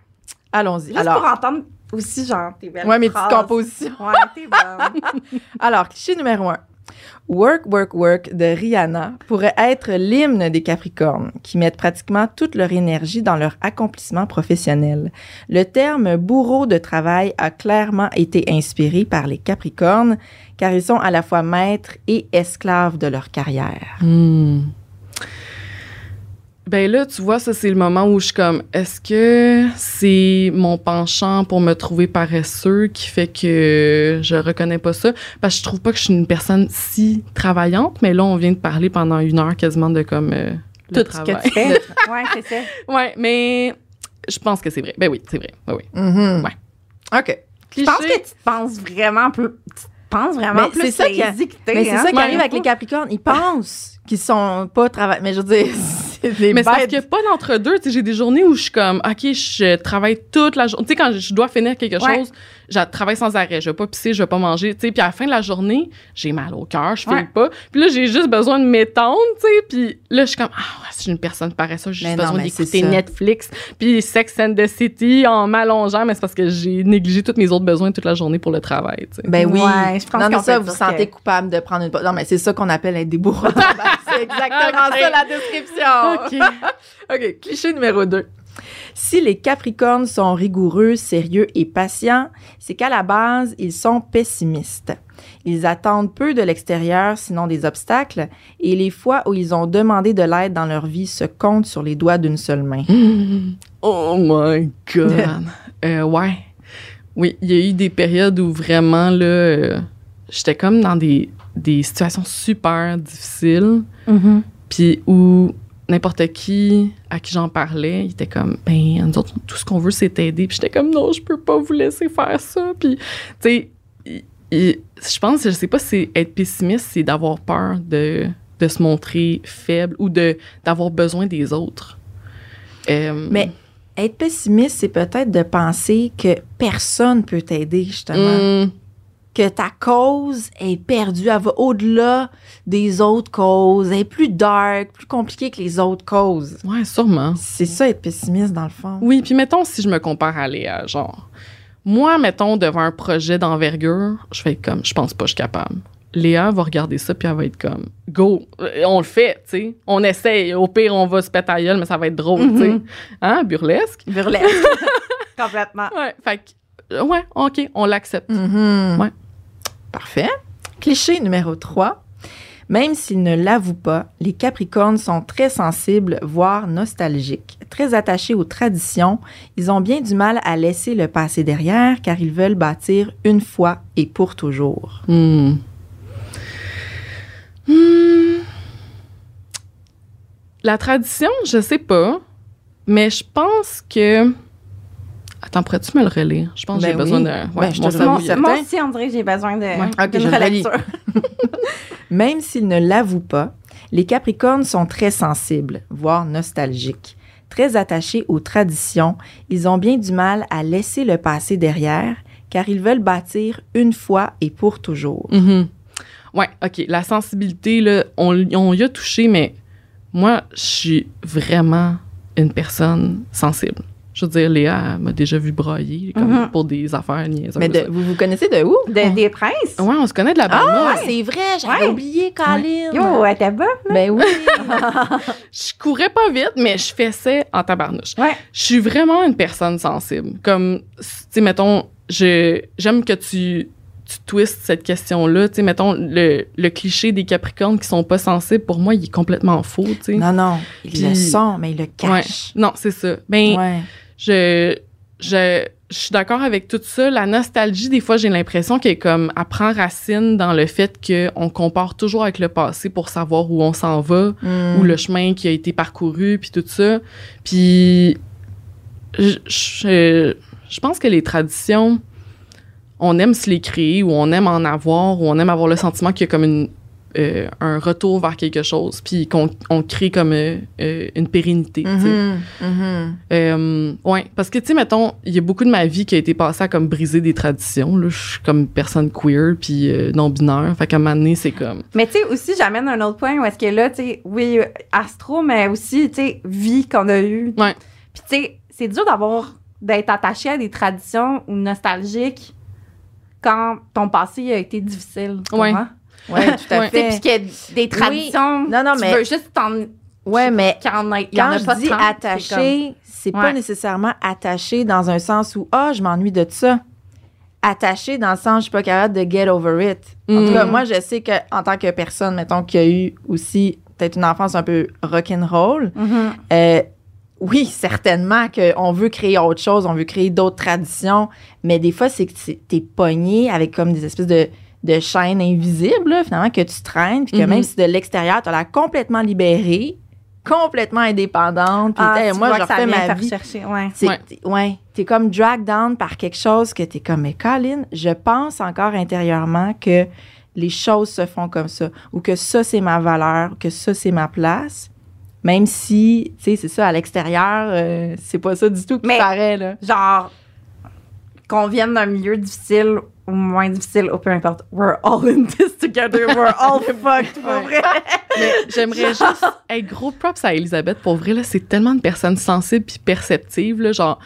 Allons-y. Juste Alors, pour entendre aussi, genre, tes belles ouais, mes petites phrases. compositions. Ouais, t'es bonne. <laughs> Alors, cliché numéro un. Work, work, work de Rihanna pourrait être l'hymne des Capricornes, qui mettent pratiquement toute leur énergie dans leur accomplissement professionnel. Le terme bourreau de travail a clairement été inspiré par les Capricornes, car ils sont à la fois maîtres et esclaves de leur carrière. Hmm. Ben là, tu vois, ça, c'est le moment où je suis comme, est-ce que c'est mon penchant pour me trouver paresseux qui fait que je reconnais pas ça? Parce que je trouve pas que je suis une personne si travaillante, mais là, on vient de parler pendant une heure quasiment de comme euh, le Tout ce que travail. tu fais. <laughs> ouais, c'est ça. Ouais, mais je pense que c'est vrai. Ben oui, c'est vrai. Oui, oui. Mhm. Ouais. OK. Je pense que tu penses vraiment plus. Tu penses vraiment Mais plus c'est ça qui a- lazy que t'es, Mais c'est hein? ça qui arrive avec les Capricornes. Ils pensent qu'ils sont pas travail. Mais je veux dire, <laughs> c'est des Mais c'est parce qu'il n'y a pas d'entre-deux. Tu sais, J'ai des journées où je suis comme, OK, je travaille toute la journée. Tu sais, quand je dois finir quelque Ouais. chose, je travaille sans arrêt. Je vais pas pisser, je vais pas manger. Tu sais, puis à la fin de la journée, j'ai mal au cœur, je Ouais. pas. Puis là, j'ai juste besoin de m'étendre, tu sais. Puis là, je suis comme, ah, ouais, suis une personne paresseuse. J'ai juste non, besoin c'est d'écouter. Netflix. Puis Sex and the City en m'allongeant, mais c'est parce que j'ai négligé tous mes autres besoins toute la journée pour le travail, tu sais. Ben oui. Ouais, je pense non, non, qu'on ça, vous sentez que- coupable de prendre une pause. Non, mais c'est ça qu'on appelle être travail. <laughs> <laughs> c'est exactement ça, la description. OK. <laughs> OK, cliché numéro 2. Si les Capricornes sont rigoureux, sérieux et patients, c'est qu'à la base, ils sont pessimistes. Ils attendent peu de l'extérieur, sinon des obstacles, et les fois où ils ont demandé de l'aide dans leur vie se comptent sur les doigts d'une seule main. <gasps> Oh my God. <laughs> Euh, ouais. Oui, il y a eu des périodes où vraiment, là, euh, j'étais comme dans des, des situations super difficiles, Mhm. puis où n'importe qui à qui j'en parlais, il était comme, ben, nous autres, tout ce qu'on veut, c'est t'aider. Puis j'étais comme, non, je peux pas vous laisser faire ça. Puis, tu sais, je pense, je sais pas si être pessimiste, c'est d'avoir peur de, de se montrer faible ou de d'avoir besoin des autres. Euh, Mais être pessimiste, c'est peut-être de penser que personne peut t'aider, justement. hum, que ta cause est perdue, elle va au-delà des autres causes, elle est plus dark, plus compliquée que les autres causes. ouais, sûrement. C'est ça être pessimiste dans le fond. Oui, puis mettons si je me compare à Léa, genre, moi, mettons, devant un projet d'envergure, je vais être comme, je pense pas que je suis capable. Léa va regarder ça, puis elle va être comme, go, euh, on le fait, tu sais. On essaye. Au pire, on va se péter à gueule, mais ça va être drôle, tu sais. Mhm. Hein, burlesque? Burlesque. <laughs> Complètement. Ouais, fait que, euh, ouais, OK, on l'accepte. Mhm. Ouais. Parfait. Cliché numéro 3. Même s'ils ne l'avouent pas, les Capricornes sont très sensibles, voire nostalgiques. Très attachés aux traditions, ils ont bien du mal à laisser le passé derrière car ils veulent bâtir une fois et pour toujours. Hmm. Hmm. La tradition, je sais pas, mais je pense que. Attends, pourrais-tu me le relire? Je pense que Ben j'ai besoin oui. de. Ben, je te mon certain. Moi aussi, on dirait que j'ai besoin de, Ouais. Ok, d'une je le relis. relecture. <laughs> Même s'ils ne l'avouent pas, les Capricornes sont très sensibles, voire nostalgiques. Très attachés aux traditions, ils ont bien du mal à laisser le passé derrière, car ils veulent bâtir une fois et pour toujours. Mhm. Ouais, OK. La sensibilité, là, on, on y a touché, mais moi, je suis vraiment une personne sensible. Je veux dire, Léa m'a déjà vu comme Mhm. pour des affaires niaiseuses. Mais de- vous vous connaissez de où? De- des princes? Ouais, on se connaît de la Ah, barbe. c'est vrai, j'avais Ouais. oublié, Colin. Yo, elle était bonne. Ben oui. <laughs> Je courais pas vite, mais je fessais en tabarnouche. Ouais. Je suis vraiment une personne sensible. Comme, tu sais, mettons, je, j'aime que tu, tu twistes cette question-là. Tu sais, mettons, le, le cliché des Capricornes qui sont pas sensibles, pour moi, il est complètement faux, tu sais. non, non, ils Puis- le sont, mais ils le cachent. Non, c'est ça. Ben, Ouais. Je, je, je suis d'accord avec tout ça. La nostalgie, des fois, j'ai l'impression qu'elle comme, elle prend racine dans le fait qu'on compare toujours avec le passé pour savoir où on s'en va, ou le chemin qui a été parcouru, puis tout ça. Puis, je, je, je pense que les traditions, on aime se les créer ou on aime en avoir ou on aime avoir le sentiment qu'il y a comme une, euh, un retour vers quelque chose, puis qu'on on crée comme euh, euh, une pérennité. ouais, parce que, tu sais, mettons, il y a beaucoup de ma vie qui a été passée à comme briser des traditions. Là. Je suis comme personne queer puis non-binaire. Fait qu'à un moment donné, c'est comme... Mais tu sais, aussi, j'amène un autre point où est-ce que là, tu sais, oui, astro, mais aussi, tu sais, vie qu'on a eue. Ouais. Puis tu sais, c'est dur d'avoir, d'être attaché à des traditions ou nostalgiques quand ton passé a été difficile. tu Ouais, tout à. Tu fait. puis qu'il y a des traditions. Non, non, tu mais- veux juste t'en. Ouais, mais en a, il y en quand a pas je dis 30, c'est attaché, c'est pas Ouais. nécessairement attaché dans un sens où ah je m'ennuie de ça. Attaché dans le sens je suis pas capable de get over it. En tout Mm. cas, moi je sais que en tant que personne mettons qui a eu aussi peut-être une enfance un peu rock'n'roll, comme- Mhm. euh, oui, certainement qu'on veut créer autre chose, on veut créer d'autres traditions, mais des fois, c'est que t'es pogné avec comme des espèces de, de chaînes invisibles, là, finalement, que tu traînes, puis que Mhm. même si de l'extérieur, tu as l'air complètement libérée, complètement indépendante, puis Ah, moi, je refais ma vie. ouais. C'est- Ouais. t'es- ouais, comme drag down par quelque chose que t'es comme, mais Colin, je pense encore intérieurement que les choses se font comme ça, ou que ça, c'est ma valeur, ou que ça, c'est ma place. Même si, tu sais, c'est ça, à l'extérieur, euh, c'est pas ça du tout qui Mais- paraît, là. Genre, qu'on vienne d'un milieu difficile ou moins difficile, ou peu importe, we're all in this together, we're all <laughs> fucked, pour vrai. <laughs> Mais j'aimerais juste... Hey, gros props à Elisabeth. Pour vrai, là, c'est tellement de personnes sensibles puis perceptives, là, genre...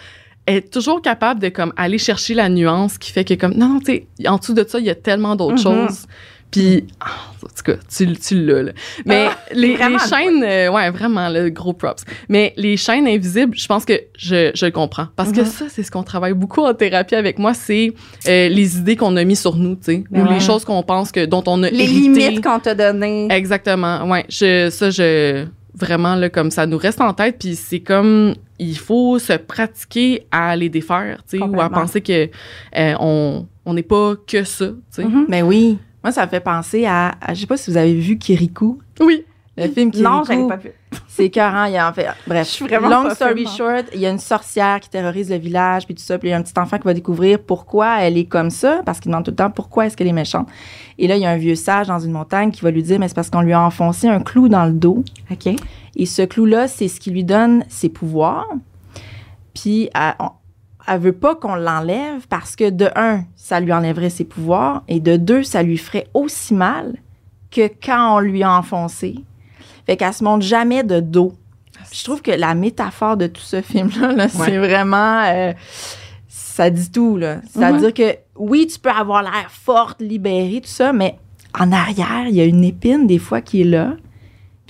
Est toujours capable de comme aller chercher la nuance qui fait que comme non non tu en dessous de ça il y a tellement d'autres Mhm. choses puis ah, en tout cas tu, tu l'as là. mais Ah, les, chaînes euh, ouais vraiment le gros props mais les chaînes invisibles je pense que je, je le comprends parce que Mhm. ça c'est ce qu'on travaille beaucoup en thérapie avec moi c'est euh, les idées qu'on a mis sur nous tu sais Ben ou ouais. les choses qu'on pense que dont on a Les hérité. limites qu'on t'a données. Exactement. Ouais, je, ça, je vraiment là comme ça nous reste en tête, puis c'est comme il faut se pratiquer à les défaire, tu sais, ou à penser que euh, on on n'est pas que ça, tu sais. Mhm. Mais oui, moi, ça me fait penser à, à- je sais pas si vous avez vu Kirikou, Oui. le film Kirikou. Non, j'avais pas vu. <laughs> C'est écœurant. Il y a en fait, bref, Je suis vraiment long pas story short, il y a une sorcière qui terrorise le village, puis tout ça. Puis il y a un petit enfant qui va découvrir pourquoi elle est comme ça, parce qu'il demande tout le temps pourquoi est-ce qu'elle est méchante. Et là, il y a un vieux sage dans une montagne qui va lui dire, mais c'est parce qu'on lui a enfoncé un clou dans le dos. OK. Et ce clou-là, c'est ce qui lui donne ses pouvoirs. Puis on- elle veut pas qu'on l'enlève parce que de un, ça lui enlèverait ses pouvoirs, et de deux, ça lui ferait aussi mal que quand on lui a enfoncé. Fait qu'elle se montre jamais de dos. Je trouve que la métaphore de tout ce film-là, là, c'est vraiment... euh, ça dit tout, là. C'est-à-dire que, oui, tu peux avoir l'air forte, libérée, tout ça, mais en arrière, il y a une épine, des fois, qui est là.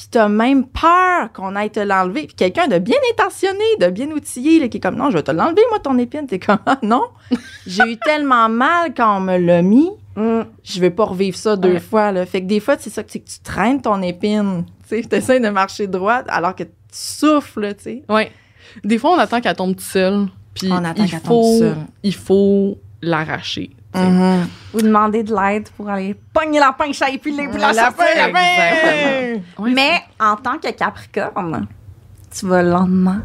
Puis t'as même peur qu'on aille te l'enlever. Puis quelqu'un de bien intentionné, de bien outillé, là, qui est comme, non, je vais te l'enlever, moi, ton épine. T'es comme, ah, non, <laughs> j'ai eu tellement mal quand on me l'a mis, Mm. je vais pas revivre ça deux Ouais. fois, là. Fait que des fois, c'est ça, que tu traînes ton épine. Tu sais, t'essaies de marcher droite alors que tu souffles, tu sais. Ouais. Des fois, on attend qu'elle tombe seule, puis On attend il qu'elle tombe faut il faut l'arracher. Mm-hmm. Ou demander de l'aide pour aller pogner la à épiler puis la La sortir. fin, la. Ouais, Mais en tant que Capricorne, tu vas lentement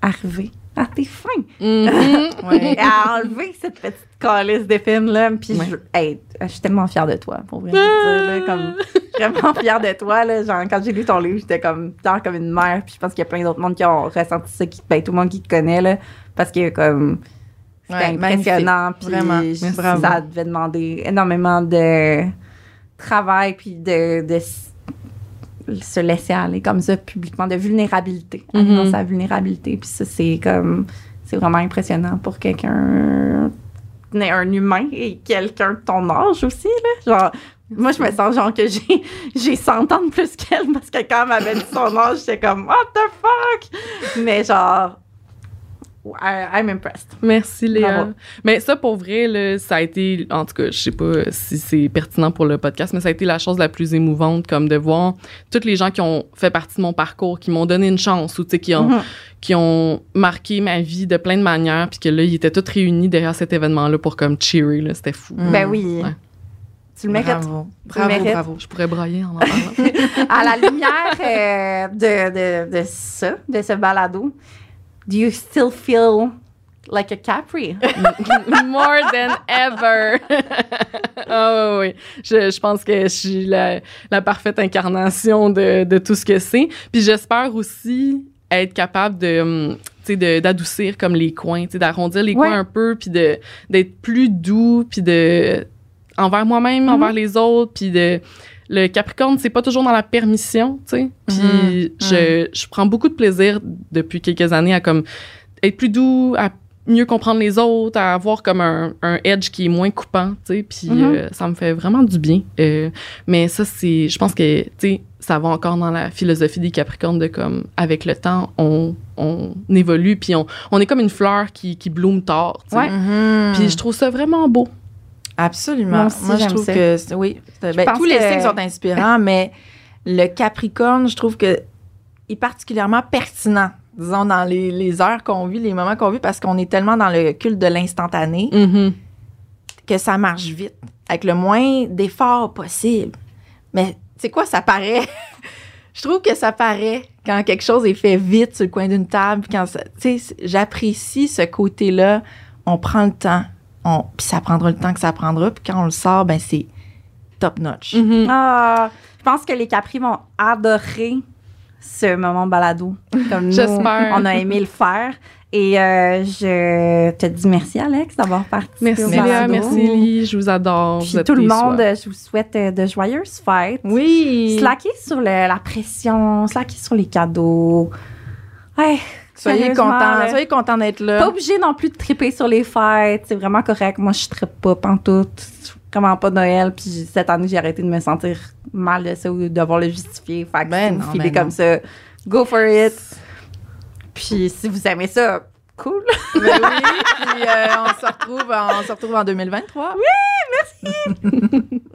arriver à tes fins. Mhm. <laughs> Ouais. Et à enlever cette petite calice d'épines-là. Puis Ouais. je, hey, je suis tellement fière de toi, pour vrai. dire, là, comme, je suis <laughs> vraiment fière de toi. Là, genre, quand j'ai lu ton livre, j'étais comme, genre, comme une mère. Puis je pense qu'il y a plein d'autres mondes qui ont ressenti ça, qui, ben, tout le monde qui te connaît, là, parce que comme, c'était Ouais, impressionnant. Puis Vraiment. je- ça devait demander énormément de travail, puis de, se laisser aller comme ça publiquement, de vulnérabilité, dans sa vulnérabilité. Puis ça, c'est comme, c'est vraiment impressionnant pour quelqu'un, un humain et quelqu'un de ton âge aussi, là. Genre, moi, je me sens genre que j'ai, j'ai 100 ans de plus qu'elle parce que quand elle m'avait dit son âge, j'étais comme, what the fuck? Mais genre, I- I'm impressed. Merci Léa. Bravo. Mais ça pour vrai là, ça a été en tout cas, je sais pas si c'est pertinent pour le podcast, mais ça a été la chose la plus émouvante comme de voir toutes les gens qui ont fait partie de mon parcours, qui m'ont donné une chance ou tu sais qui ont Mhm. qui ont marqué ma vie de plein de manières puis que là ils étaient tous réunis derrière cet événement là pour comme cheerer là, c'était fou. Mm. Ben oui. Ouais. Tu le mérites. Bravo. Bravo, mérites. bravo. Je pourrais brailler en en <laughs> parlant. à la lumière euh, de, de, de ça, de ce balado, do you still feel like a Capri? <laughs> More than ever. <laughs> Ah oui, oui. Je, je pense que je suis la, la parfaite incarnation de, de tout ce que c'est. Puis j'espère aussi être capable de, hum, d'adoucir comme les coins, d'arrondir les Ouais. coins un peu, puis de d'être plus doux, puis de envers moi-même, Mhm. envers les autres, puis de le Capricorne, c'est pas toujours dans la permission, tu sais. Puis Mhm. je, je prends beaucoup de plaisir depuis quelques années à comme être plus doux, à mieux comprendre les autres, à avoir comme un, un edge qui est moins coupant, tu sais. Puis Mhm. euh, ça me fait vraiment du bien. Euh, mais ça, c'est, je pense que, tu sais, ça va encore dans la philosophie des Capricornes de comme, avec le temps, on, on évolue, puis on, on est comme une fleur qui, qui bloom tard, tu sais. Ouais. Mhm. Puis je trouve ça vraiment beau. Absolument. Moi je trouve ça. que c'est- oui, c'est- ben, tous les que- signes sont inspirants, <laughs> mais le Capricorne, je trouve que est particulièrement pertinent, disons dans les, les heures qu'on vit, les moments qu'on vit, parce qu'on est tellement dans le culte de l'instantané Mhm. que ça marche vite, avec le moins d'efforts possible. Mais tu sais quoi, ça paraît. <laughs> je trouve que ça paraît quand quelque chose est fait vite sur le coin d'une table. Quand j'apprécie ce côté-là. On prend le temps, on, puis ça prendra le temps que ça prendra. Puis quand on le sort, ben c'est top notch. Mhm. Ah, je pense que les Capri vont adorer ce moment balado. Comme nous, J'espère. on a aimé le faire. Et euh, je te dis merci, Alex, d'avoir participé Merci au Léa, merci Ellie, je vous adore. Puis vous tout le monde, je vous souhaite euh, de joyeuses fêtes. Oui. Slacker sur le- la pression, slacker sur les cadeaux. Ouais, Soyez contents, là. soyez contents d'être pas là. obligé non plus de triper sur les fêtes. C'est vraiment correct. Moi, je trippe pas pantoute. Vraiment pas Noël. Puis cette année, j'ai arrêté de me sentir mal de ça ou de devoir le justifier. Fait que Ben si ben comme non. ça, go for it. Puis si vous aimez ça, cool. <laughs> Ben oui, puis euh, on se retrouve, on se retrouve en 2023. Oui, merci. <laughs>